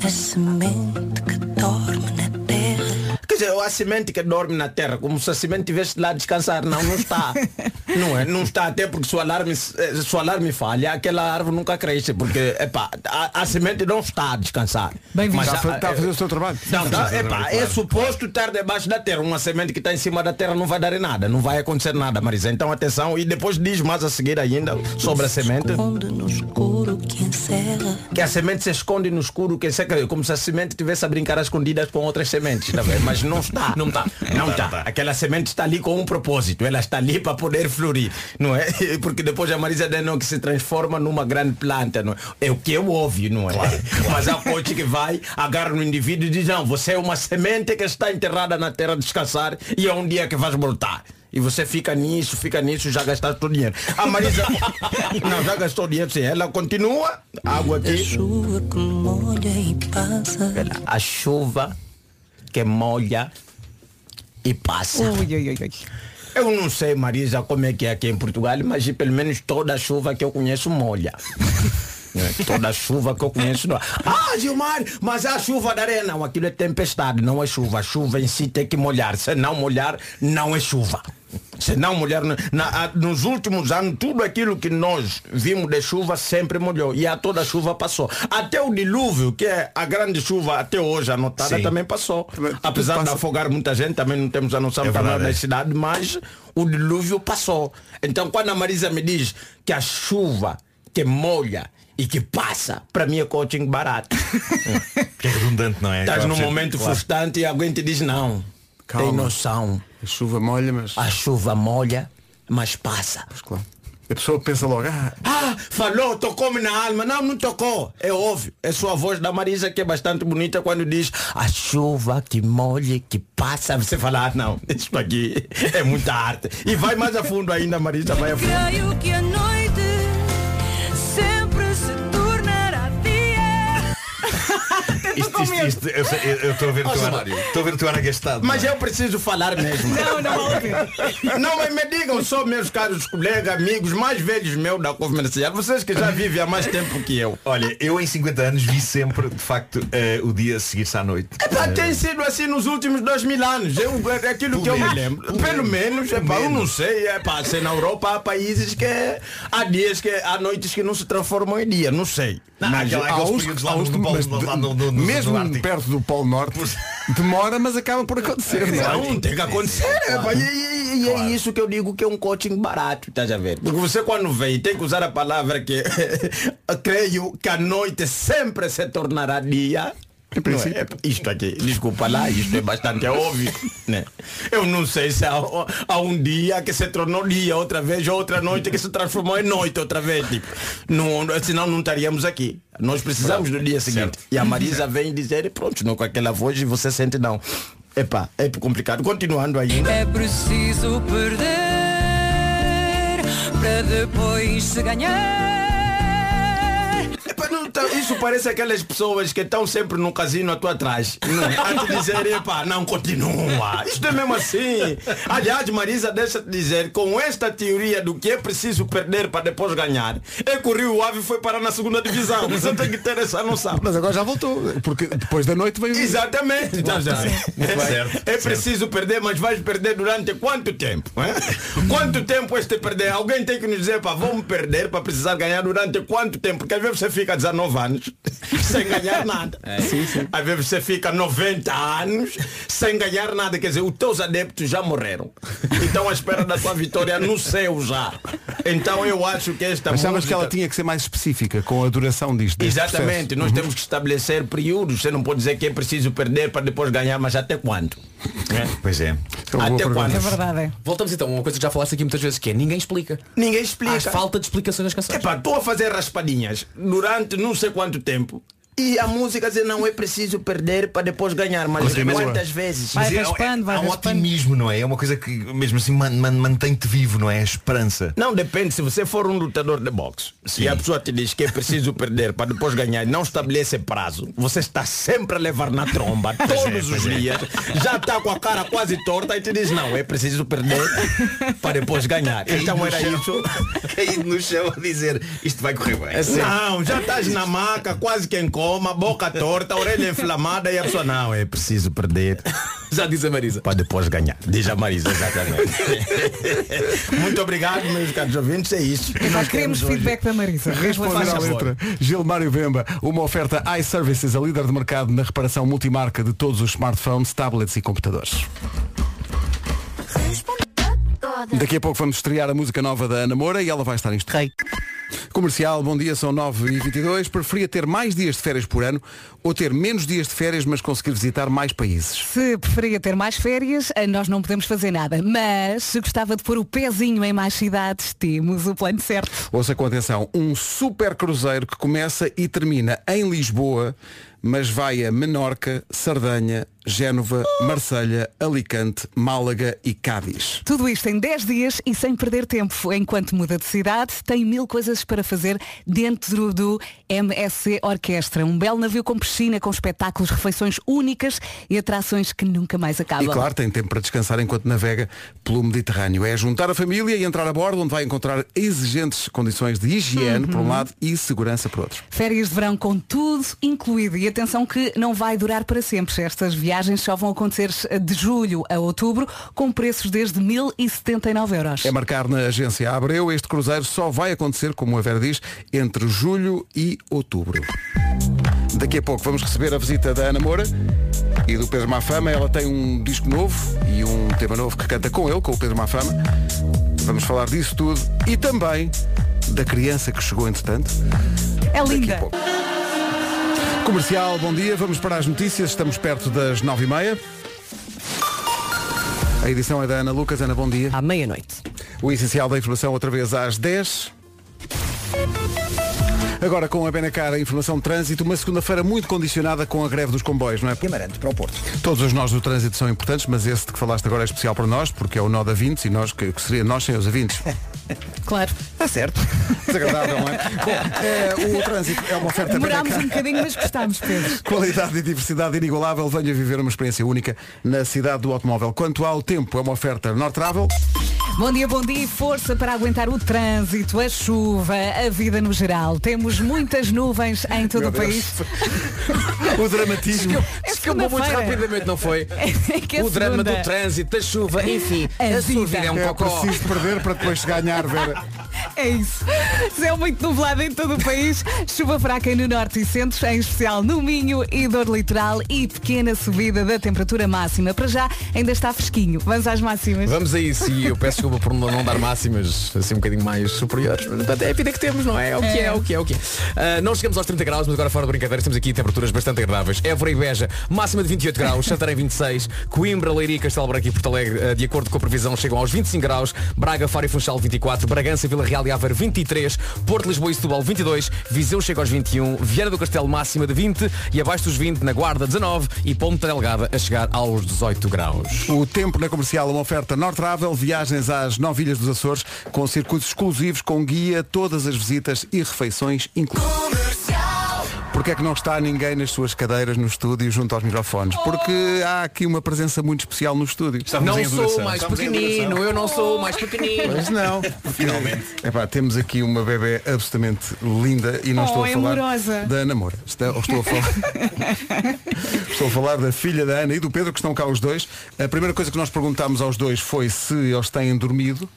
a semente que dorme Pois é, a semente que dorme na terra, como se a semente estivesse lá a descansar. Não, não está. Não é? Não está até porque se o alarme, eh, se o alarme falha, aquela árvore nunca cresce, porque epá, a, a semente não está a descansar. Bem Mas está, está a fazer o seu trabalho. Não, tá, epá, é suposto estar debaixo da terra. Uma semente que está em cima da terra não vai dar em nada, não vai acontecer nada, Marisa. Então atenção, e depois diz mais a seguir ainda sobre a semente. Que a semente se esconde no escuro, que seca, como se a semente estivesse a brincar às escondidas com outras sementes, tá vendo? mas não está. Não está. Não está. Aquela semente está ali com um propósito. Ela está ali para poder florir, não é? Porque depois a Marisa Denon que se transforma numa grande planta, não é? É o que é óbvio, não é? Mas há coach que vai, agarra no indivíduo e diz, não, você é uma semente que está enterrada na terra a descansar e é um dia que vais voltar. E você fica nisso, fica nisso, já gastaste todo o dinheiro. A Marisa não, já gastou dinheiro sim. Ela continua, água aqui. chuva que molha e passa. A chuva que molha e passa. Eu não sei, Marisa, como é que é aqui em Portugal, mas pelo menos toda a chuva que eu conheço molha. É, Toda chuva que eu conheço. Não. Ah, Gilmar, mas a chuva da areia não, aquilo é tempestade, não é chuva. A chuva em si tem que molhar. Se não molhar, não é chuva. Se não molhar, na- nos últimos anos, tudo aquilo que nós vimos de chuva sempre molhou. E a toda a chuva passou. Até o dilúvio, que é a grande chuva até hoje anotada, Sim. também passou. Apesar de afogar muita gente, também não temos a noção É tamanho da é. cidade, mas o dilúvio passou. Então quando a Marisa me diz que a chuva que molha e que passa, para mim é coaching barato. Que é redundante, não é? Estás num momento claro. frustrante e alguém te diz não. Tem Calma. noção. A chuva molha, mas. A chuva molha, mas passa. Claro. A pessoa pensa logo, ah, Ah, falou, tocou-me na alma. Não, não tocou. É óbvio. É sua voz da Marisa que é bastante bonita quando diz a chuva que molha e que passa. Você fala, ah, não, isso aqui é muita arte. E vai mais a fundo ainda, Marisa, vai a fundo. Isto, isto, isto, eu sei- eu eu estou a ver o teu ar- Mário. estou a ver o teu ar agastado. Mas é? eu preciso falar mesmo. Não, não. Não, mas me digam só, meus caros colegas, amigos, mais velhos meus da comercial, vocês que já vivem há mais tempo que eu. Olha, eu em 50 anos vi sempre, de facto, eh, o dia a seguir-se à noite. Epá, tem sido assim nos últimos dois mil anos. Eu, é aquilo que eu me lembro. Pelo menos, epá, eu não sei. Epá, se na Europa há países que há dias que há noites que não se transformam em dia. Não sei. Não, mas aquela- há aqueles períodos lá uns- no- no- mas no- lá no- no- no- mesmo perto do Polo Norte, demora, mas acaba por acontecer. não é? Não, tem que acontecer. epá, e, e- e é isso que eu digo que é um coaching barato, estás a ver? Porque você quando vem tem que usar a palavra que creio que a noite sempre se tornará dia. Não é? Isto aqui, desculpa lá, isto é bastante óbvio. Né? Eu não sei se há, há um dia que se tornou dia outra vez, ou outra noite que se transformou em noite outra vez. Tipo, não, senão não estaríamos aqui. Nós precisamos do dia seguinte. E a Marisa vem dizer, e pronto, não com aquela voz e você sente não. Epá, é complicado. Continuando ainda. É preciso perder para depois se ganhar. Tá- isso parece aquelas pessoas que estão sempre no casino tua atrás. Não, a te dizer, epá, não continua. Isto é mesmo assim. Aliás, Marisa, deixa-te dizer, com esta teoria do que é preciso perder para depois ganhar, é que o Rio Ave foi parar na segunda divisão. Você tem que ter essa noção. Mas agora já voltou, porque depois da noite veio. Exatamente. Então, já. É, é preciso perder, mas vais perder durante quanto tempo? é? Quanto tempo este perder? Alguém tem que nos dizer, pá, vamos perder para precisar ganhar durante quanto tempo? Porque às vezes você fica 19 anos sem ganhar nada. Às vezes você fica 90 anos sem ganhar nada. Quer dizer, os teus adeptos já morreram. Então à espera da tua vitória no céu já. Então eu acho que esta Achavas música... que ela tinha que ser mais específica com a duração disto. deste Exatamente, processo? nós temos que estabelecer períodos. Você não pode dizer que é preciso perder para depois ganhar, mas até quando? Pois é. Até quando? É verdade, é. Voltamos então a uma coisa que já falaste aqui muitas vezes, que é ninguém explica. Ninguém explica. Há falta de explicações nas canções. Epá, estou a fazer raspadinhas durante não sei quanto tempo. E a música diz não é preciso perder para depois ganhar, mas Continua. quantas vezes? Vai Mas é- raspando, vai há um otimismo, não é? É uma coisa que mesmo assim man- man- mantém-te vivo, não é? A esperança. Não depende, se você for um lutador de boxe e a pessoa te diz que é preciso perder para depois ganhar e não estabelece prazo, você está sempre a levar na tromba todos os pois é. dias, já está com a cara quase torta e te diz não, é preciso perder para depois ganhar. Então era isso. Caído no chão a dizer isto vai correr bem. Não, já estás na maca, quase que em coma, boca torta, orelha inflamada e a pessoa, não, é preciso perder Já diz a Marisa. Para depois ganhar. Diz a Marisa, exatamente. Muito obrigado, meus caros ouvintes. É isso. que Nós queremos hoje. feedback da Marisa. Responder à letra. Gilmário Vemba, uma oferta iServices, a líder de mercado na reparação multimarca de todos os smartphones, tablets e computadores. Daqui a pouco vamos estrear a música nova da Ana Moura e ela vai estar isto. Rei. Comercial, bom dia, são 9 e 22 Preferia ter mais dias de férias por ano ou ter menos dias de férias, mas conseguir visitar mais países? Se preferia ter mais férias, eh, nós não podemos fazer nada. Mas se gostava de pôr o pezinho em mais cidades, temos o plano certo. Ouça com atenção, um super cruzeiro que começa e termina em Lisboa, mas vai a Menorca, Sardanha, Génova, Marselha, Alicante, Málaga e Cádiz. Tudo isto em 10 dias e sem perder tempo. Enquanto muda de cidade, tem mil coisas para fazer dentro do MSC Orquestra. Um belo navio com piscina, com espetáculos, refeições únicas e atrações que nunca mais acabam. E claro, tem tempo para descansar enquanto navega pelo Mediterrâneo. É juntar a família e entrar a bordo, onde vai encontrar exigentes condições de higiene, por um lado, e segurança, por outro. Férias de verão com tudo incluído. E atenção que não vai durar para sempre. Estas viagens só vão acontecer de julho a outubro, com preços desde 1.079 euros. É marcar na agência Abreu. Este cruzeiro só vai acontecer, como a Vera diz, entre julho e outubro. Daqui a pouco vamos receber a visita da Ana Moura e do Pedro Mafama. Ela tem um disco novo e um tema novo que canta com ele, com o Pedro Mafama. Vamos falar disso tudo e também da criança que chegou entretanto. É linda. Comercial, bom dia. Vamos para as notícias. Estamos perto das nove e meia. A edição é da Ana Lucas. Ana, bom dia. À meia-noite. O essencial da informação outra vez às 10. Agora com a Benacar, a informação de trânsito, uma segunda-feira muito condicionada com a greve dos comboios, não é? Guimarães para o Porto. Todos os nós do trânsito são importantes, mas esse de que falaste agora é especial para nós, porque é o nó da 20 e nós, que, que seria nós sem os avintes. Claro. Está certo. Desagradável, não é? Bom, é, o trânsito é uma oferta Demorámos Benacar. um bocadinho, mas gostámos, Pedro. Qualidade e diversidade inigualável, venha viver uma experiência única na cidade do automóvel. Quanto ao tempo, é uma oferta North Travel. Bom dia, bom dia e força para aguentar o trânsito, a chuva, a vida no geral. Temos muitas nuvens em todo Meu o país. o dramatismo. É Escapou muito rapidamente, não foi? É que é o drama do trânsito, da chuva, enfim. A A, sua vida. vida é um É cocó. preciso perder para depois ganhar, Vera. É isso. Céu muito nublado em todo o país. Chuva fraca no norte e centro, em especial no Minho e dor litoral e pequena subida da temperatura máxima. Para já ainda está fresquinho. Vamos às máximas. Vamos a isso e eu peço desculpa por não dar máximas assim um bocadinho mais superiores. Portanto, é a vida que temos, não é? É o que é, é o que é, é o que é. Ah, não chegamos aos 30 graus, mas agora fora de brincadeiras temos aqui temperaturas bastante agradáveis. Évora e Beja, máxima de 28 graus, Santarém 26, Coimbra, Leiria, Castelo Branco e Porto Alegre, ah, de acordo com a previsão, chegam aos 25 graus, Braga, Faro e Funchal 24, Bragança, Vila Real e Aveiro 23, Porto, Lisboa e Setúbal 22, Viseu chega aos 21, Viana do Castelo máxima de 20 e abaixo dos 20 na Guarda 19 e Ponta Delgada a chegar aos 18 graus. O tempo na comercial, uma oferta North Travel, viagens às nove ilhas dos Açores, com circuitos exclusivos, com guia, todas as visitas e refeições incluídas. Porque é que não está ninguém nas suas cadeiras no estúdio junto aos microfones? Porque há aqui uma presença muito especial no estúdio. não sou mais pequenino, eu não sou mais pequenino. Mas não. Finalmente. Epá, temos aqui uma bebê absolutamente linda e não Oh, estou a é falar amorosa. da Ana Moura. Estou, estou a falar. estou a falar da filha da Ana e do Pedro que estão cá os dois. A primeira coisa que nós perguntámos aos dois foi se eles têm dormido.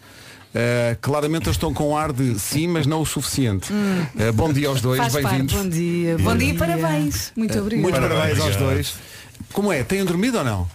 Uh, claramente eles estão com ar de sim, mas não o suficiente. Uh, bom dia aos dois, bem-vindos. Bom dia. Bom dia e parabéns. Muito obrigada. Muito parabéns, Parabéns, aos obrigado. dois. Como é? Têm dormido ou não?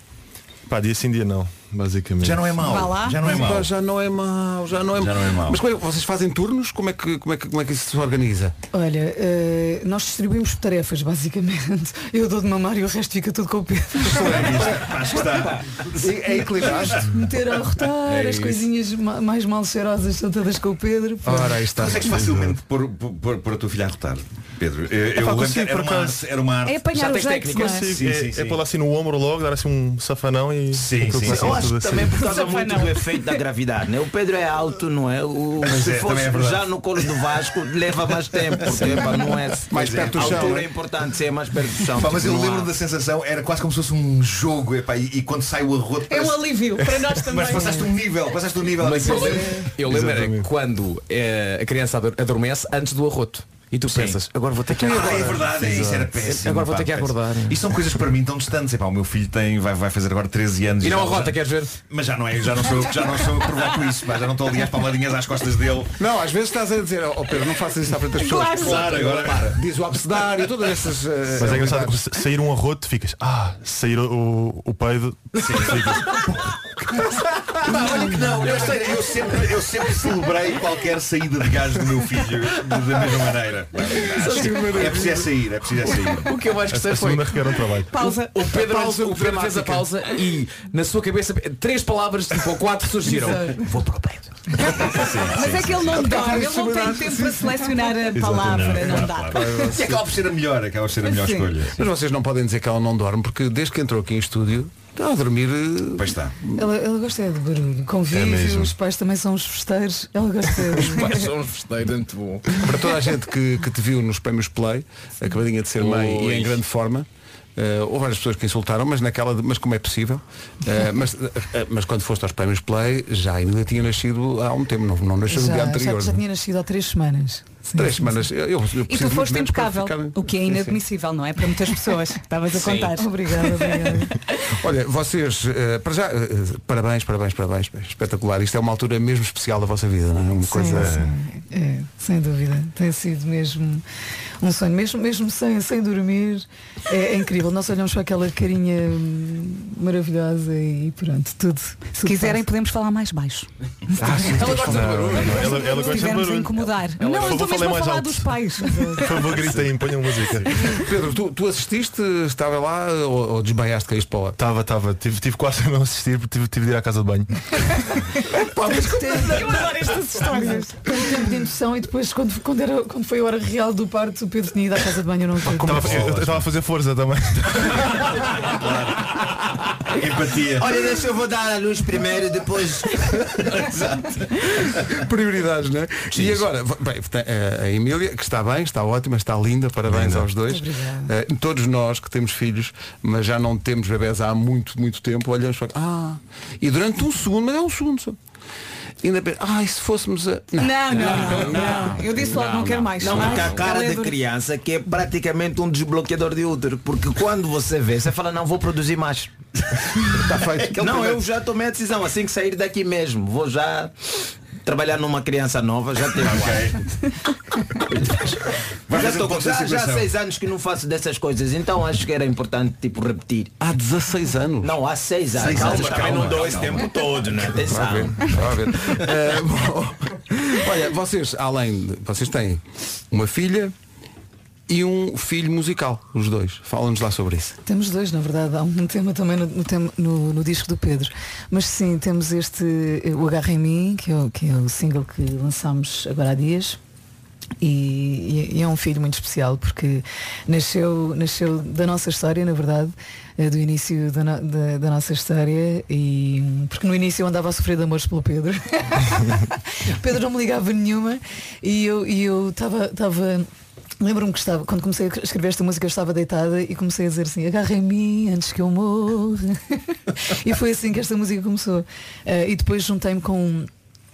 Pá, dia sim, dia não, basicamente. Já não é mau. Vá lá. Já não é mau. já não é mau, já não é, Já não é mau. Mas como é que vocês fazem turnos? Como é que, como é que, como é que isso se organiza? Olha, eh, nós distribuímos tarefas, basicamente. Eu dou de mamar e o resto fica tudo com o Pedro. Acho que está. É equilibrado. Meter a rotar, É as coisinhas ma- mais mal cheirosas são todas com o Pedro. Ora, aí está. Consegues facilmente pôr, pôr, pôr, pôr a tua filha a rotar, Pedro. Eu, eu lembro que era por uma, era uma arte. É apanhar o jeito, não é? É, é lá assim no ombro logo, dar assim um safanão e Sim, sim. Acho que assim. também por causa Safana. muito do efeito da gravidade, né? O Pedro é alto, não é? O, se é, fosse também é já no colo do Vasco, leva mais tempo, porque pá, não é. Mais perto do a chão, altura né? é importante ser mais perto do chão. Pá, mas eu lembro há- da sensação, era quase como se fosse um jogo, epá, e, e quando sai o arroto É um parece- alívio para nós também. Mas passaste um nível, passaste um nível. Mas eu lembro, eu lembro era Exatamente. quando eh, a criança ador- adormece antes do arroto. E tu pensas, agora vou ter que Ah, acordar. é verdade, é, isso era péssimo. Agora vou ter que acordar. E são coisas para mim tão distantes. Epá, o meu filho tem, vai, vai fazer agora 13 anos. E não a rota, já- queres ver? Mas já não é, já não sou, eu- já não sou eu que provoco isso, já não estou ali às palmadinhas às costas dele. Não, às vezes estás a dizer, ó Pedro, não faças isso à frente das pessoas. Claro. Claro, agora- para. Diz o abecedário, todas essas. eh, Mas é engraçado que sair um arroto ficas. Ah, sair o, o peido. Ficas, Pá, olha que não, eu, sei, eu, sempre, eu sempre celebrei qualquer saída de gás do meu filho da mesma maneira. É preciso é sair, é preciso é sair. O que eu mais gostei a foi. segunda requer um trabalho. Pausa. O Pedro, Pausa o Pedro fez a pausa e na sua cabeça três palavras, tipo ou quatro surgiram. Vou para o peito. Mas é que ele não dorme, ele não tem tempo para selecionar a palavra, não dá. E acaba por ser a melhor, acaba por ser a melhor escolha. Mas vocês não podem dizer que ela não dorme, porque desde que entrou aqui em estúdio, está a dormir. eh, Pois está. Ela, ela gosta é de barulho. Convívio, mesmo. os pais também são os festeiros. Ela gosta de... são uns festeiros, muito bom. Para toda a gente que, que te viu nos prémios Play, acabadinha de ser mãe e em grande forma. Eh, houve várias pessoas que insultaram, mas naquela, de- mas como é possível? Eh, mas, eh, mas quando foste aos prémios Play, já ainda tinha nascido há um tempo, não, não nasceu no já, dia já, anterior. já tinha nascido há três semanas. Sim, Três sim, semanas. sim. Eu, eu E tu foste impecável, ficar- o que é inadmissível, não é? Para muitas pessoas. Estavas a contar. Obrigada, obrigada. Olha, vocês, eh, para já, eh, parabéns, parabéns, parabéns, espetacular. Isto é uma altura mesmo especial da vossa vida, não é? Uma coisa. É, sem dúvida. Tem sido mesmo um sonho. Mesmo, mesmo sem, sem dormir, é, é incrível. Nós olhamos para aquela carinha hum, maravilhosa e pronto, tudo. Se quiserem podemos falar mais baixo. Ela gosta de barulho. Ela, gosta de barulho. incomodar. Ela- não, eu estou mesmo a mais falar alto. dos pais. Por favor, gritem, ponham música. Pedro, tu, tu assististe, estava lá ou, ou desmaiaste caíste para o lado? Estava, estava. Tive, tive quase a não assistir porque tive, tive de ir à casa de banho. Eu adoro estas histórias. Tanto tempo de indução e depois quando, quando, era, quando foi a hora real do parto, o Pedro tinha ido à casa de banho eu não eu eu estava a fazer força também. Empatia. Olha, deixa eu vou dar a luz primeiro, depois. Prioridades, não é? e agora, bem, eh, a Emília, que está bem, está ótima, está linda, parabéns Linda. aos dois. Eh, todos nós que temos filhos, mas já não temos bebés há muito, muito tempo, olhamos para. Ah, e durante um segundo, mas é um segundo só. Ainda pensa, ai, se fôssemos a. Não, não, não, não. Eu disse logo, não, quero mais. Não, porque a cara dura. criança que é praticamente um desbloqueador de útero. Porque quando você vê, você fala, não, vou produzir mais. Está feito. Não, eu já tomei a decisão, assim que sair daqui mesmo. Vou já trabalhar numa criança nova, já tenho Vai já, um estou, de já, já há seis anos que não faço dessas coisas, então acho que era importante tipo repetir. Há 16 anos. Não, há seis anos. Seis Calma, anos, também calma, não dou esse calma. tempo todo, né? Atenção. ver, vá ver. Eh, bom, olha, vocês, além de, vocês têm uma filha e um filho musical, os dois. Fala-nos lá sobre isso. Temos dois, na verdade. Há um tema também no, no, no- disco do Pedro. Mas sim, temos este, eh, o Agarra em mim, que é, o, que é o single que lançámos agora há dias. E, e é um filho muito especial porque nasceu, nasceu da nossa história, na verdade, eh, do início da, no- da- da nossa história e porque no início eu andava a sofrer de amores pelo Pedro. Pedro não me ligava nenhuma e eu e eu estava estava Lembro-me que estava, quando comecei a escrever esta música, eu estava deitada e comecei a dizer assim, agarra em mim antes que eu morra. e foi assim que esta música começou. Eh, e depois juntei-me com,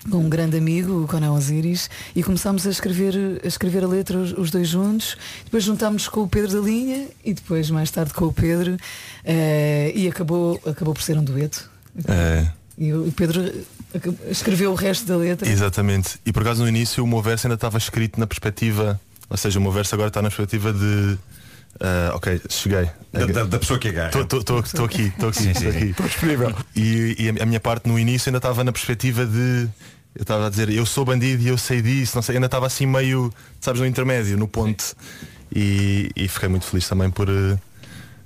com um grande amigo, o Conan Osiris, e começámos a escrever, a escrever a letra os, os dois juntos. Depois juntámos com o Pedro da Linha e depois mais tarde com o Pedro. eh, e acabou, acabou por ser um dueto. É, E o Pedro acab- escreveu o resto da letra. exatamente. E por acaso no início o meu verso ainda estava escrito na perspectiva, ou seja, o meu verso agora está na perspectiva de. ah, ok, cheguei. Da, da- da pessoa que agarra. Estou aqui, estou aqui, estou disponível. E, e a, minha parte no início ainda estava na perspectiva de. Eu estava a dizer, eu sou bandido e eu sei disso, não sei, ainda estava assim meio, sabes, no intermédio, no ponto. E, e fiquei muito feliz também por, eh,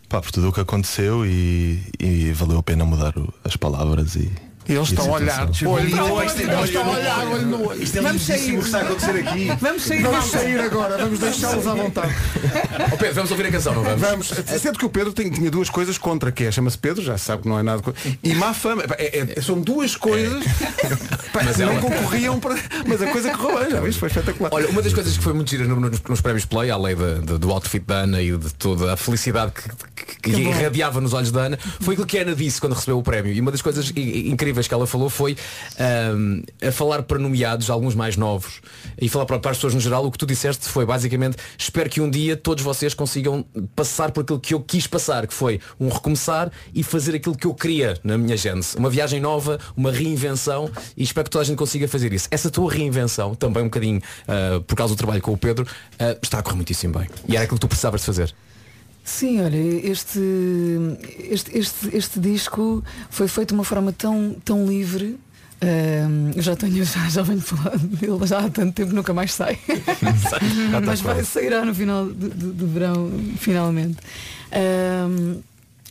pá, por tudo o que aconteceu e, e valeu a pena mudar o- as palavras e. E eles estão a olhar. Olho no Olho, é- eles estão a olho, olhar, olho, olho no olho. Isto é Vamos que está a sair. acontecer aqui. Vamos sair Vamos sair agora, vamos deixá-los à vontade. Pedro, vamos ouvir a canção, não vamos? Vamos, sendo que o Pedro tem- tinha duas coisas contra, que é, chama-se Pedro, já sabe que não é nada e má fama. É- é- são duas coisas que não ela- concorriam para. Mas a coisa correu bem, já viste? Foi espetacular. Olha, uma das coisas que foi muito gira no- nos, nos prémios Play, além de- de- do outfit da Ana e de toda a felicidade que, que irradiava nos olhos da Ana, foi aquilo que a Ana disse quando recebeu o prémio. E uma das coisas i- i- incríveis que ela falou foi ahm, a falar para nomeados, alguns mais novos, e falar para, as pessoas no geral, o que tu disseste foi basicamente, espero que um dia todos vocês consigam passar por aquilo que eu quis passar, que foi um recomeçar e fazer aquilo que eu queria na minha gênese. Uma viagem nova, uma reinvenção, e espero que toda a gente consiga fazer isso. Essa tua reinvenção, também um bocadinho ah, por causa do trabalho com o Pedro, ah, está a correr muitíssimo bem. E era aquilo que tu precisavas de fazer. Sim, olha, este, este, este, este disco foi feito de uma forma tão, tão livre. Ahm, eu já tenho, já, já venho falar dele já há tanto tempo nunca mais sai. Mas vai sairá no final do, do- do verão, finalmente. Ahm,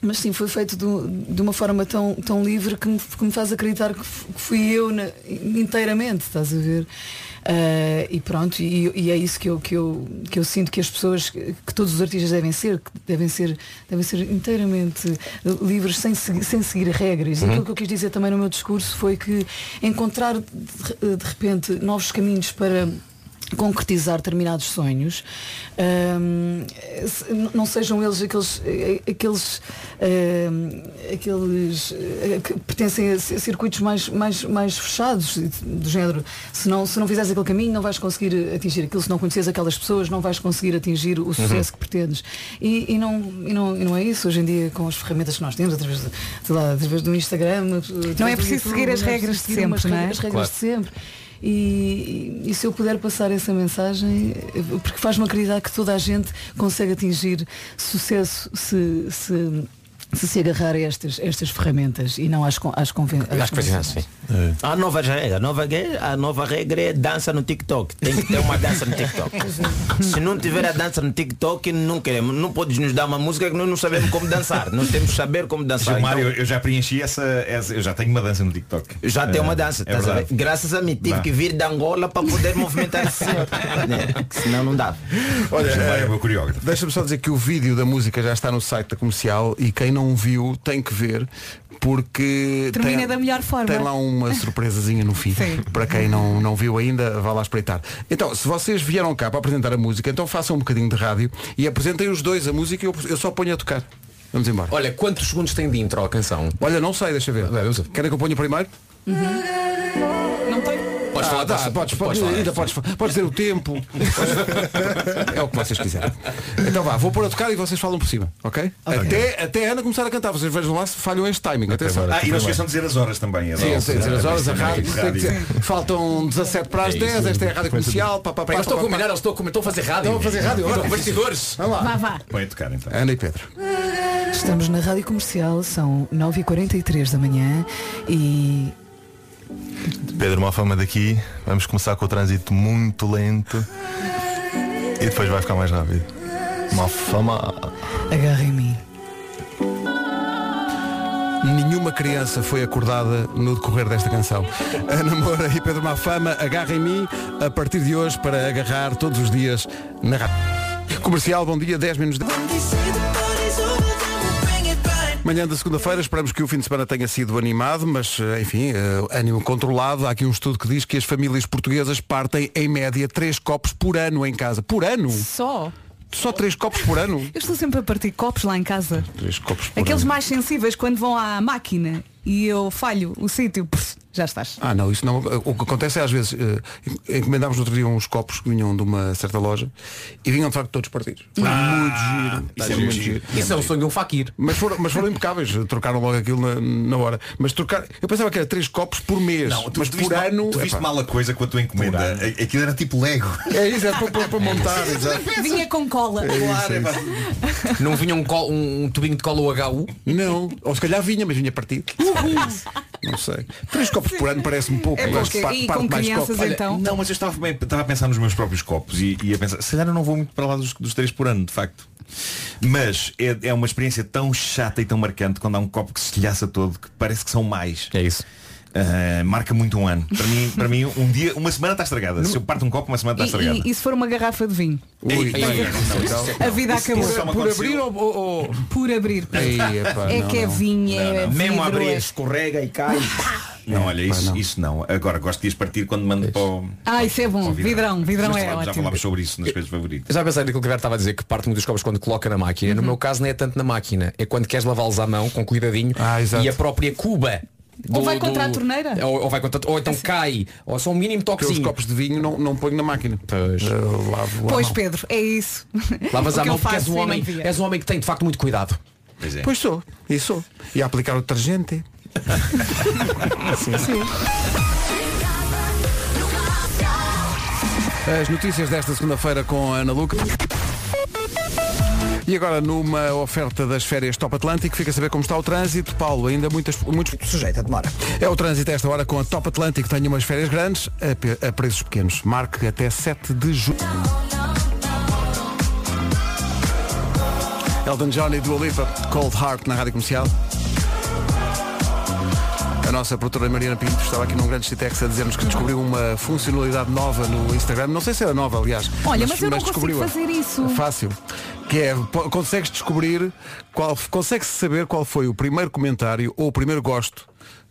mas sim, foi feito do- de uma forma tão, tão livre que me, que me faz acreditar que, que fui eu na- inteiramente, estás a ver? Ah, e pronto, e, e é isso que eu, que, eu, que eu sinto que as pessoas, que todos os artistas devem ser, que devem ser, devem ser inteiramente livres sem, sem seguir regras. E Uhum. aquilo que eu quis dizer também no meu discurso foi que encontrar de repente novos caminhos para concretizar determinados sonhos. Se- não sejam eles aqueles eh, aqueles hum, aqueles eh, que pertencem a ci- circuitos mais mais mais fechados do género se não se não fizeres aquele caminho não vais conseguir atingir aquilo. Se não conheces aquelas pessoas não vais conseguir atingir o sucesso que pretendes. E, e não, e, não, e não é isso. Hoje em dia com as ferramentas que nós temos através de, sei lá, através do Instagram através Não é preciso YouTube, seguir as é regras preciso de sempre, é? regras- as regras Claro. de sempre e, e se eu puder passar essa mensagem, porque faz-me acreditar que toda a gente consegue atingir sucesso se se, se, se agarrar a estas, estas ferramentas e não às, às, conven às convenções. A nova regra, a nova regra, a nova regra é dança no TikTok. Tem que ter uma dança no TikTok. Se não tiver a dança no TikTok, não queremos. Não podes nos dar uma música que nós não sabemos como dançar. Nós temos que saber como dançar. Gilmar, Então, eu, eu já preenchi essa, essa- Eu já tenho uma dança no TikTok. já tem uma Eh, dança, é verdade. Graças a mim, tive que vir de Angola para poder movimentar esse senhor. Né? Senão não dá. Olha, Gilmar é eh, meu coreógrafo. Deixa-me só dizer que o vídeo da música já está no site da comercial e quem não viu tem que ver porque Termina tem, da melhor forma. tem lá uma surpresazinha no fim. Sim. Para quem não, não viu ainda, vá lá espreitar. Então, se vocês vieram cá para apresentar a música, então façam um bocadinho de rádio e apresentem os dois a música e eu, eu só ponho a tocar. Vamos embora. Olha, quantos segundos tem de intro a canção? Olha, não sei, deixa ver. Querem que eu ponha o primeiro? Não tem. Podes falar, dá, podes- podes, falar. ainda podes, podes dizer o tempo. é o que vocês quiserem. Então vá, vou pôr a tocar e vocês falam por cima, ok? Até, até a Ana começar a cantar. Vocês vejam lá se falham este timing. Atenção. Ah, e não esqueçam de dizer as horas também. as Sim, sim, dizer as horas, a rádio. Faltam 17 para as É 10, isso. esta é a rádio comercial. Pá, pá, pá, Eles estão pá, a combinar, eles estão a combinar, estão a fazer rádio. Estão a fazer rádio agora. Bastidores. Vamos lá. Vá, vá. Põe a tocar então. Ana e Pedro. Estamos na Rádio Comercial, são 9h43 da manhã e Pedro, uma fama daqui. Vamos começar com o trânsito muito lento. E depois vai ficar mais rápido. Uma fama. agarra em mim. Nenhuma criança foi acordada no decorrer desta canção. Ana Moura e Pedro Mafama, agarra em mim a partir de hoje para agarrar todos os dias na rádio. Comercial, bom dia, 10 minutos de... Manhã da segunda-feira, esperamos que o fim de semana tenha sido animado, mas, eh, enfim, eh, ânimo controlado. Há aqui um estudo que diz que as famílias portuguesas partem, em média, três copos por ano em casa. Por ano? Só. Só três copos por ano? Eu estou sempre a partir copos lá em casa. Três copos por Aqueles ano. mais sensíveis quando vão à máquina e eu falho o sítio, pff, já estás. Ah, não, isso não. O que acontece é às vezes, eh, encomendámos no outro dia uns copos que vinham de uma certa loja e vinham de facto todos partidos. Foi muito giro. isso é muito muito giro. Isso é o sonho de um faquir. Mas foram, mas foram impecáveis, trocaram logo aquilo na, na hora. Mas trocar, eu pensava que era três copos por mês, Não, tu, mas tu por viste, ano. mal, tu viste epá. mal a coisa com a tua encomenda. A- Aquilo era tipo Lego. É isso, é para, para, para montar. exato. Vinha com cola. Claro, é pá. Não vinha um, col- um tubinho de cola UHU? Não, ou se calhar vinha, mas vinha partido. Não sei. Três copos por ano parece-me pouco. É mas E parte com mais crianças, copos. Olha, então? Não, mas eu estava, bem- estava a pensar nos meus próprios copos e, e a pensar, se calhar eu não vou muito para lá dos, dos três por ano, de facto. Mas é, é uma experiência tão chata e tão marcante quando há um copo que se estilhaça todo que parece que são mais. É isso. Ah, marca muito um ano. Para mim, para mim, um dia, uma semana está estragada. Se eu parto um copo, uma semana está E, estragada. e- e se for uma garrafa de vinho? Ui, não, é- A vida isso- acabou. isso me por aconteceu- abrir ou. ou- ou- Por abrir. Ei, epá, é não, que é não. vinho, é Mesmo abrir, é- escorrega e cai. Não, É, olha, isso não. isso não. Agora gosto de as partir quando mando para o. Ah, isso é bom. Vidrão, vidrão é já ótimo. falámos sobre isso nas coisas favoritas. Já pensei naquilo que o estava a dizer, que parte muito dos copos quando coloca na máquina. Uhum. No meu caso não é tanto na máquina, é quando queres lavá-los à mão, com cuidadinho, e a própria cuba. Ou vai contra a torneira? Ou, ou vai contra, ou então cai, ou só um mínimo Porque os toquezinho. copos de vinho não, não ponho na máquina. Pois. Lavo Pois. Pedro, é isso. Lavas que mão porque és um, homem, és um homem que tem de facto muito cuidado. Pois é. Pois sou, e sou. E a aplicar o detergente. sim, sim. As notícias desta segunda-feira com a Ana Luca. E agora numa oferta das férias Top Atlântico, fica a saber como está o trânsito. Paulo, ainda muitas, muitos... Sujeita a demora. É o trânsito a esta hora com a Top Atlântico. Tenho umas férias grandes a, a preços pequenos. Marque até 7 de julho. Elton John e Dua Lipa, Cold Heart na Rádio Comercial. A nossa produtora Mariana Pinto estava aqui num grande Citex a dizer-nos que descobriu uma funcionalidade nova no Instagram. Não sei se era nova, aliás. Olha, mas eu não consigo fazer isso. É fácil. Que é, consegues descobrir, qual, consegue-se saber qual foi o primeiro comentário ou o primeiro gosto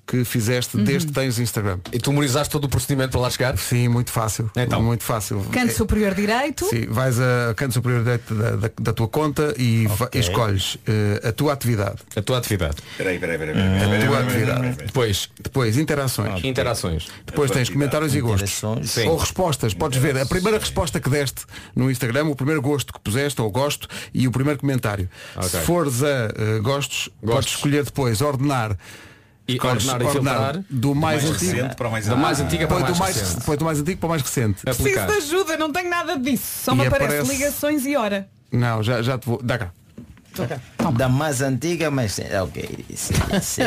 que fizeste Uhum. desde que tens Instagram. E tu memorizaste todo o procedimento para lá chegar? Sim, muito fácil. Então. Muito fácil. Canto superior direito. Sim, vais a canto superior direito da, da, da tua conta e, e escolhes eh, a tua atividade. A tua atividade. Peraí, peraí, peraí. A tua peraí, atividade. Depois, Depois, interações. interações. Depois tens comentários e gostos. Interações. Sim. Ou respostas. Podes ver a primeira resposta que deste no Instagram, o primeiro gosto que puseste, ou gosto, e o primeiro comentário. Ok. Se fores a eh, gostos, podes escolher depois ordenar. E ordenar e filtrar. do mais, Mais antigo. recente para o mais Da mais antiga para mais do mais, recente. põe do mais antigo para o mais recente. Preciso Aplicar. de ajuda, não tenho nada disso. Só E me aparece, aparece- ligações e hora. Não, já, já te vou. Dá cá. Da mais antiga, mas ok. Sim, sim.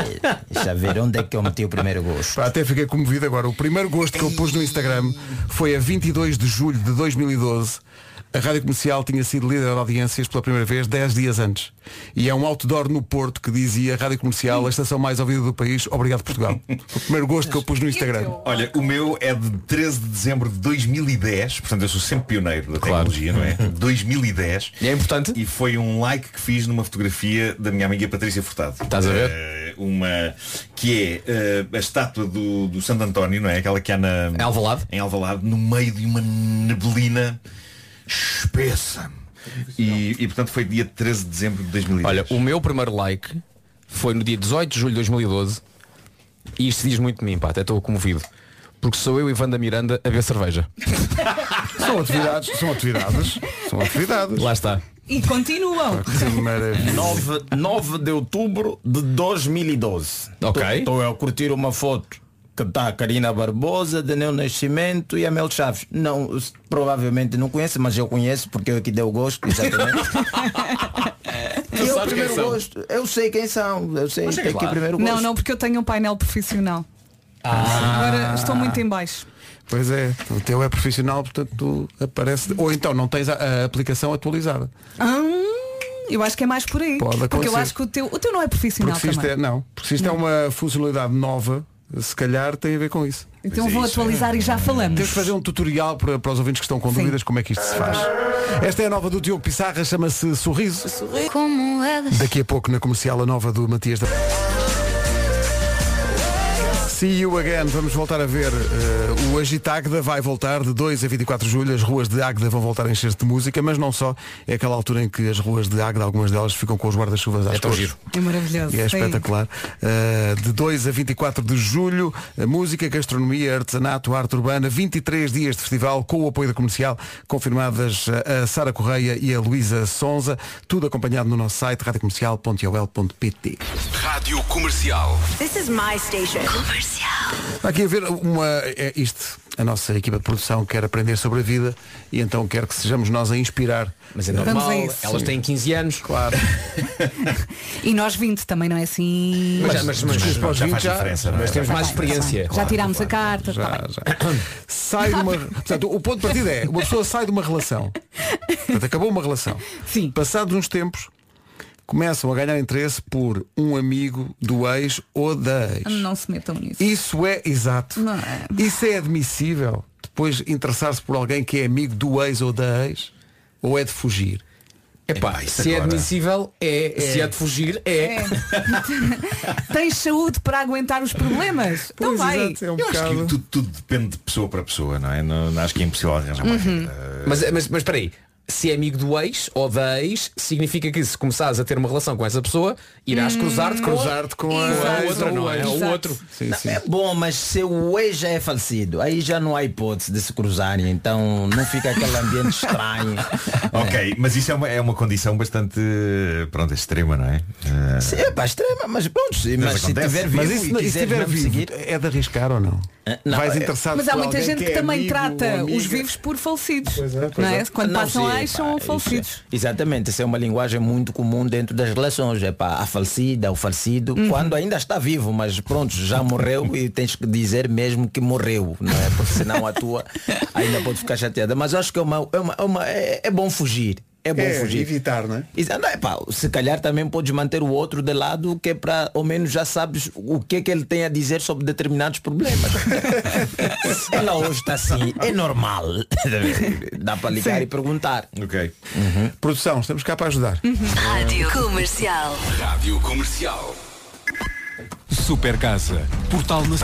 Deixa ver onde é que eu meti o primeiro gosto. Até fiquei comovido agora. O primeiro gosto que eu pus no Instagram foi a 22 de julho de 2012. A Rádio Comercial tinha sido líder de audiências pela primeira vez 10 dias antes. E é um outdoor no Porto que dizia Rádio Comercial, a estação mais ouvida do país, obrigado Portugal. O primeiro gosto que eu pus no Instagram. Olha, o meu é de 13 de dezembro de 2010, portanto eu sou sempre pioneiro da Claro. tecnologia, não é? 2010. E é importante? E foi um like que fiz numa fotografia da minha amiga Patrícia Furtado. Estás a ver? Eh, uma que é eh, a estátua do, do Santo António, não é? Aquela que há na, Em Alvalade? em Alvalade, no meio de uma neblina espessa. E, e, portanto foi dia 13 de dezembro de 2010. Olha, o meu primeiro like foi no dia 18 de julho de 2012 e isto diz muito de mim, pá, até estou comovido. Porque sou eu e Wanda Miranda a ver cerveja. São atividades, são atividades, são atividades. Lá está. E continuam. Que maravilha. 9, 9 de outubro de 2012. Ok. Estou a curtir uma foto que está a Karina Barbosa, Daniel Nascimento e a Mel Chaves. Não, provavelmente não conheço, mas eu conheço porque eu que dei o gosto, exatamente. e é o sabes quem primeiro gosto. Eu sei quem são. Eu sei Mas que é lá. o primeiro gosto. Não, não, porque eu tenho um painel profissional. Agora estou muito em baixo. Pois é, o teu é profissional, portanto tu aparece. Ou então não tens a, a aplicação atualizada. Ah, eu acho que é mais por aí. Pode porque eu acho que o teu, o teu não é profissional Porque se isto também. é, não, porque se isto é uma funcionalidade nova, se calhar tem a ver com isso. Então é vou isso. atualizar e já falamos. Temos que fazer um tutorial para, para os ouvintes que estão com Sim. dúvidas como é que isto se faz. Esta é a nova do Diogo Pissarra, chama-se Sorriso. Como elas. Daqui a pouco na comercial a nova do Matias da. See you again. Vamos voltar a ver eh, o Agitagda vai voltar de 2 a 24 de julho. As ruas de Águeda vão voltar a encher-se de música, mas não só. É aquela altura em que as ruas de Águeda, algumas delas, ficam com os guarda-chuvas às É tão cores. giro. É maravilhoso. E é Sim. espetacular. Uh, de 2 a 24 de julho, a música, gastronomia, artesanato, arte urbana, 23 dias de festival com o apoio da comercial, confirmadas uh, a Sara Correia e a Luísa Sonza, tudo acompanhado no nosso site radiocomercial.ol.pt. Rádio Comercial. This is my station. Comercial. Aqui a ver uma. É isto. A nossa equipa de produção quer aprender sobre a vida e então quer que sejamos nós a inspirar. Mas é normal, elas têm 15 anos. Claro. E nós 20 também não é assim. Mas, mas, mas, para os já 20 faz já- diferença, é? mas temos mais experiência. já tirámos a carta. Já, tá já. Sai de uma. Portanto, o ponto de partida é, uma pessoa sai de uma relação. Portanto, acabou uma relação. Sim. Passados uns tempos, começam a ganhar interesse por um amigo do ex ou da ex. Não se metam nisso. Isso é exato. Não é. Isso é admissível. Depois interessar-se por alguém que é amigo do ex ou da ex? Ou é de fugir? Epá, isso se é agora- admissível, é. Se é de fugir, é. Tens saúde para aguentar os problemas? então Pois, vai. exato, é um Eu acho que bocado. tudo, tudo depende de pessoa para pessoa, não é? Não, acho que é impossível arranjar uma Uhum. regra. Mas, mas, mas espera aí. Se é amigo do ex ou da ex, significa que se começares a ter uma relação com essa pessoa, irás Hum. cruzar-te com, Cruzar-te com a- outra, não é? Exato. O outro. Sim, Não, sim. É bom, mas se o ex já é falecido, aí já não há hipótese de se cruzarem, então não fica aquele ambiente estranho. Ok, mas isso é uma, é uma condição bastante pronto, extrema, não é? Eh, Sim, é para extrema, mas pronto, sim, mas, se tiver vivo Mas isso, e se mesmo vivo, seguir. é de arriscar ou não? não, Vais é- interessado Mas há muita gente que, é também amigo trata ou os vivos por falecidos. Pois é, pois não é? é. Quando Não, passam sim, lá, são pá, falecidos. isso- exatamente, essa é uma linguagem muito comum dentro das relações. É para a falecida, o falecido, Uhum. quando ainda está vivo, mas pronto, já morreu e tens que dizer mesmo que morreu, não é? Porque senão a tua ainda pode ficar chateada. Mas acho que é, uma, é, uma- é uma- é- é bom fugir. É bom É, fugir. evitar, não é? Exa- não, epá, se calhar também podes manter o outro de lado que é para ao menos já sabes o que é que ele tem a dizer sobre determinados problemas. se ela hoje está assim, é normal. Dá para ligar Sim. e perguntar. Ok. Produção, estamos cá para ajudar. Rádio Comercial. Rádio Comercial. Super Casa. Portal na...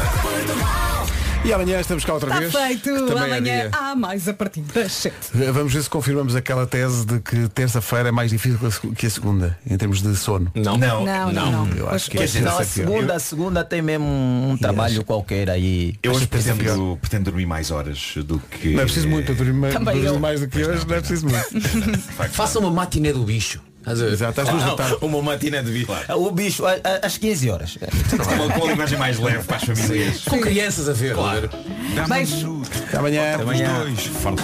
E amanhã estamos cá outra Está vez. feito. é Amanhã há mais a partir das 7. Vamos ver se confirmamos aquela tese de que terça-feira é mais difícil que a segunda, em termos de sono. Não. Não, Não, não, não. Eu acho que Pois é não, a segunda, a segunda tem mesmo um trabalho qualquer aí. Eu hoje terça é pretendo, pretendo dormir mais horas do que. Não é preciso muito, eu dormi mais, mais do que hoje, não é preciso muito. Faça uma matiné do bicho. Estás a ver? Exato, às duas da tarde. Uma matina de bicho. O bicho a- a- às 15 horas. Com uma, com uma linguagem mais leve para as famílias. Com crianças a ver. a ver? Beijo. Até amanhã. Amanhã. Forte.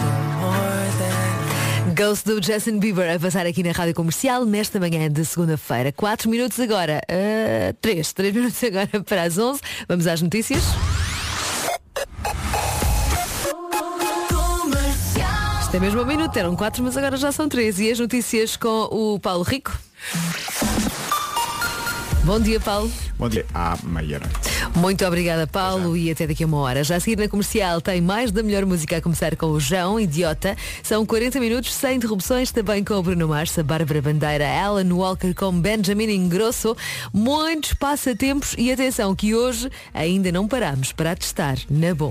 Ghost do Justin Bieber a passar aqui na Rádio Comercial nesta manhã de segunda-feira. 4 minutos agora. 3. 3 minutos agora para as 11. Vamos às notícias. É mesmo um minuto, eram 4, mas agora já são 3. E as notícias com o Paulo Rico. Bom dia, Paulo. Bom dia. À meia-noite. Muito obrigada, Paulo, e até daqui a uma hora. Já a seguir na comercial tem mais da melhor música a começar com o João, Idiota. São 40 minutos sem interrupções, também com o Bruno Mars, a Bárbara Bandeira, Alan Walker com Benjamin Ingrosso. Muitos passatempos e atenção que hoje ainda não paramos para testar na bomba.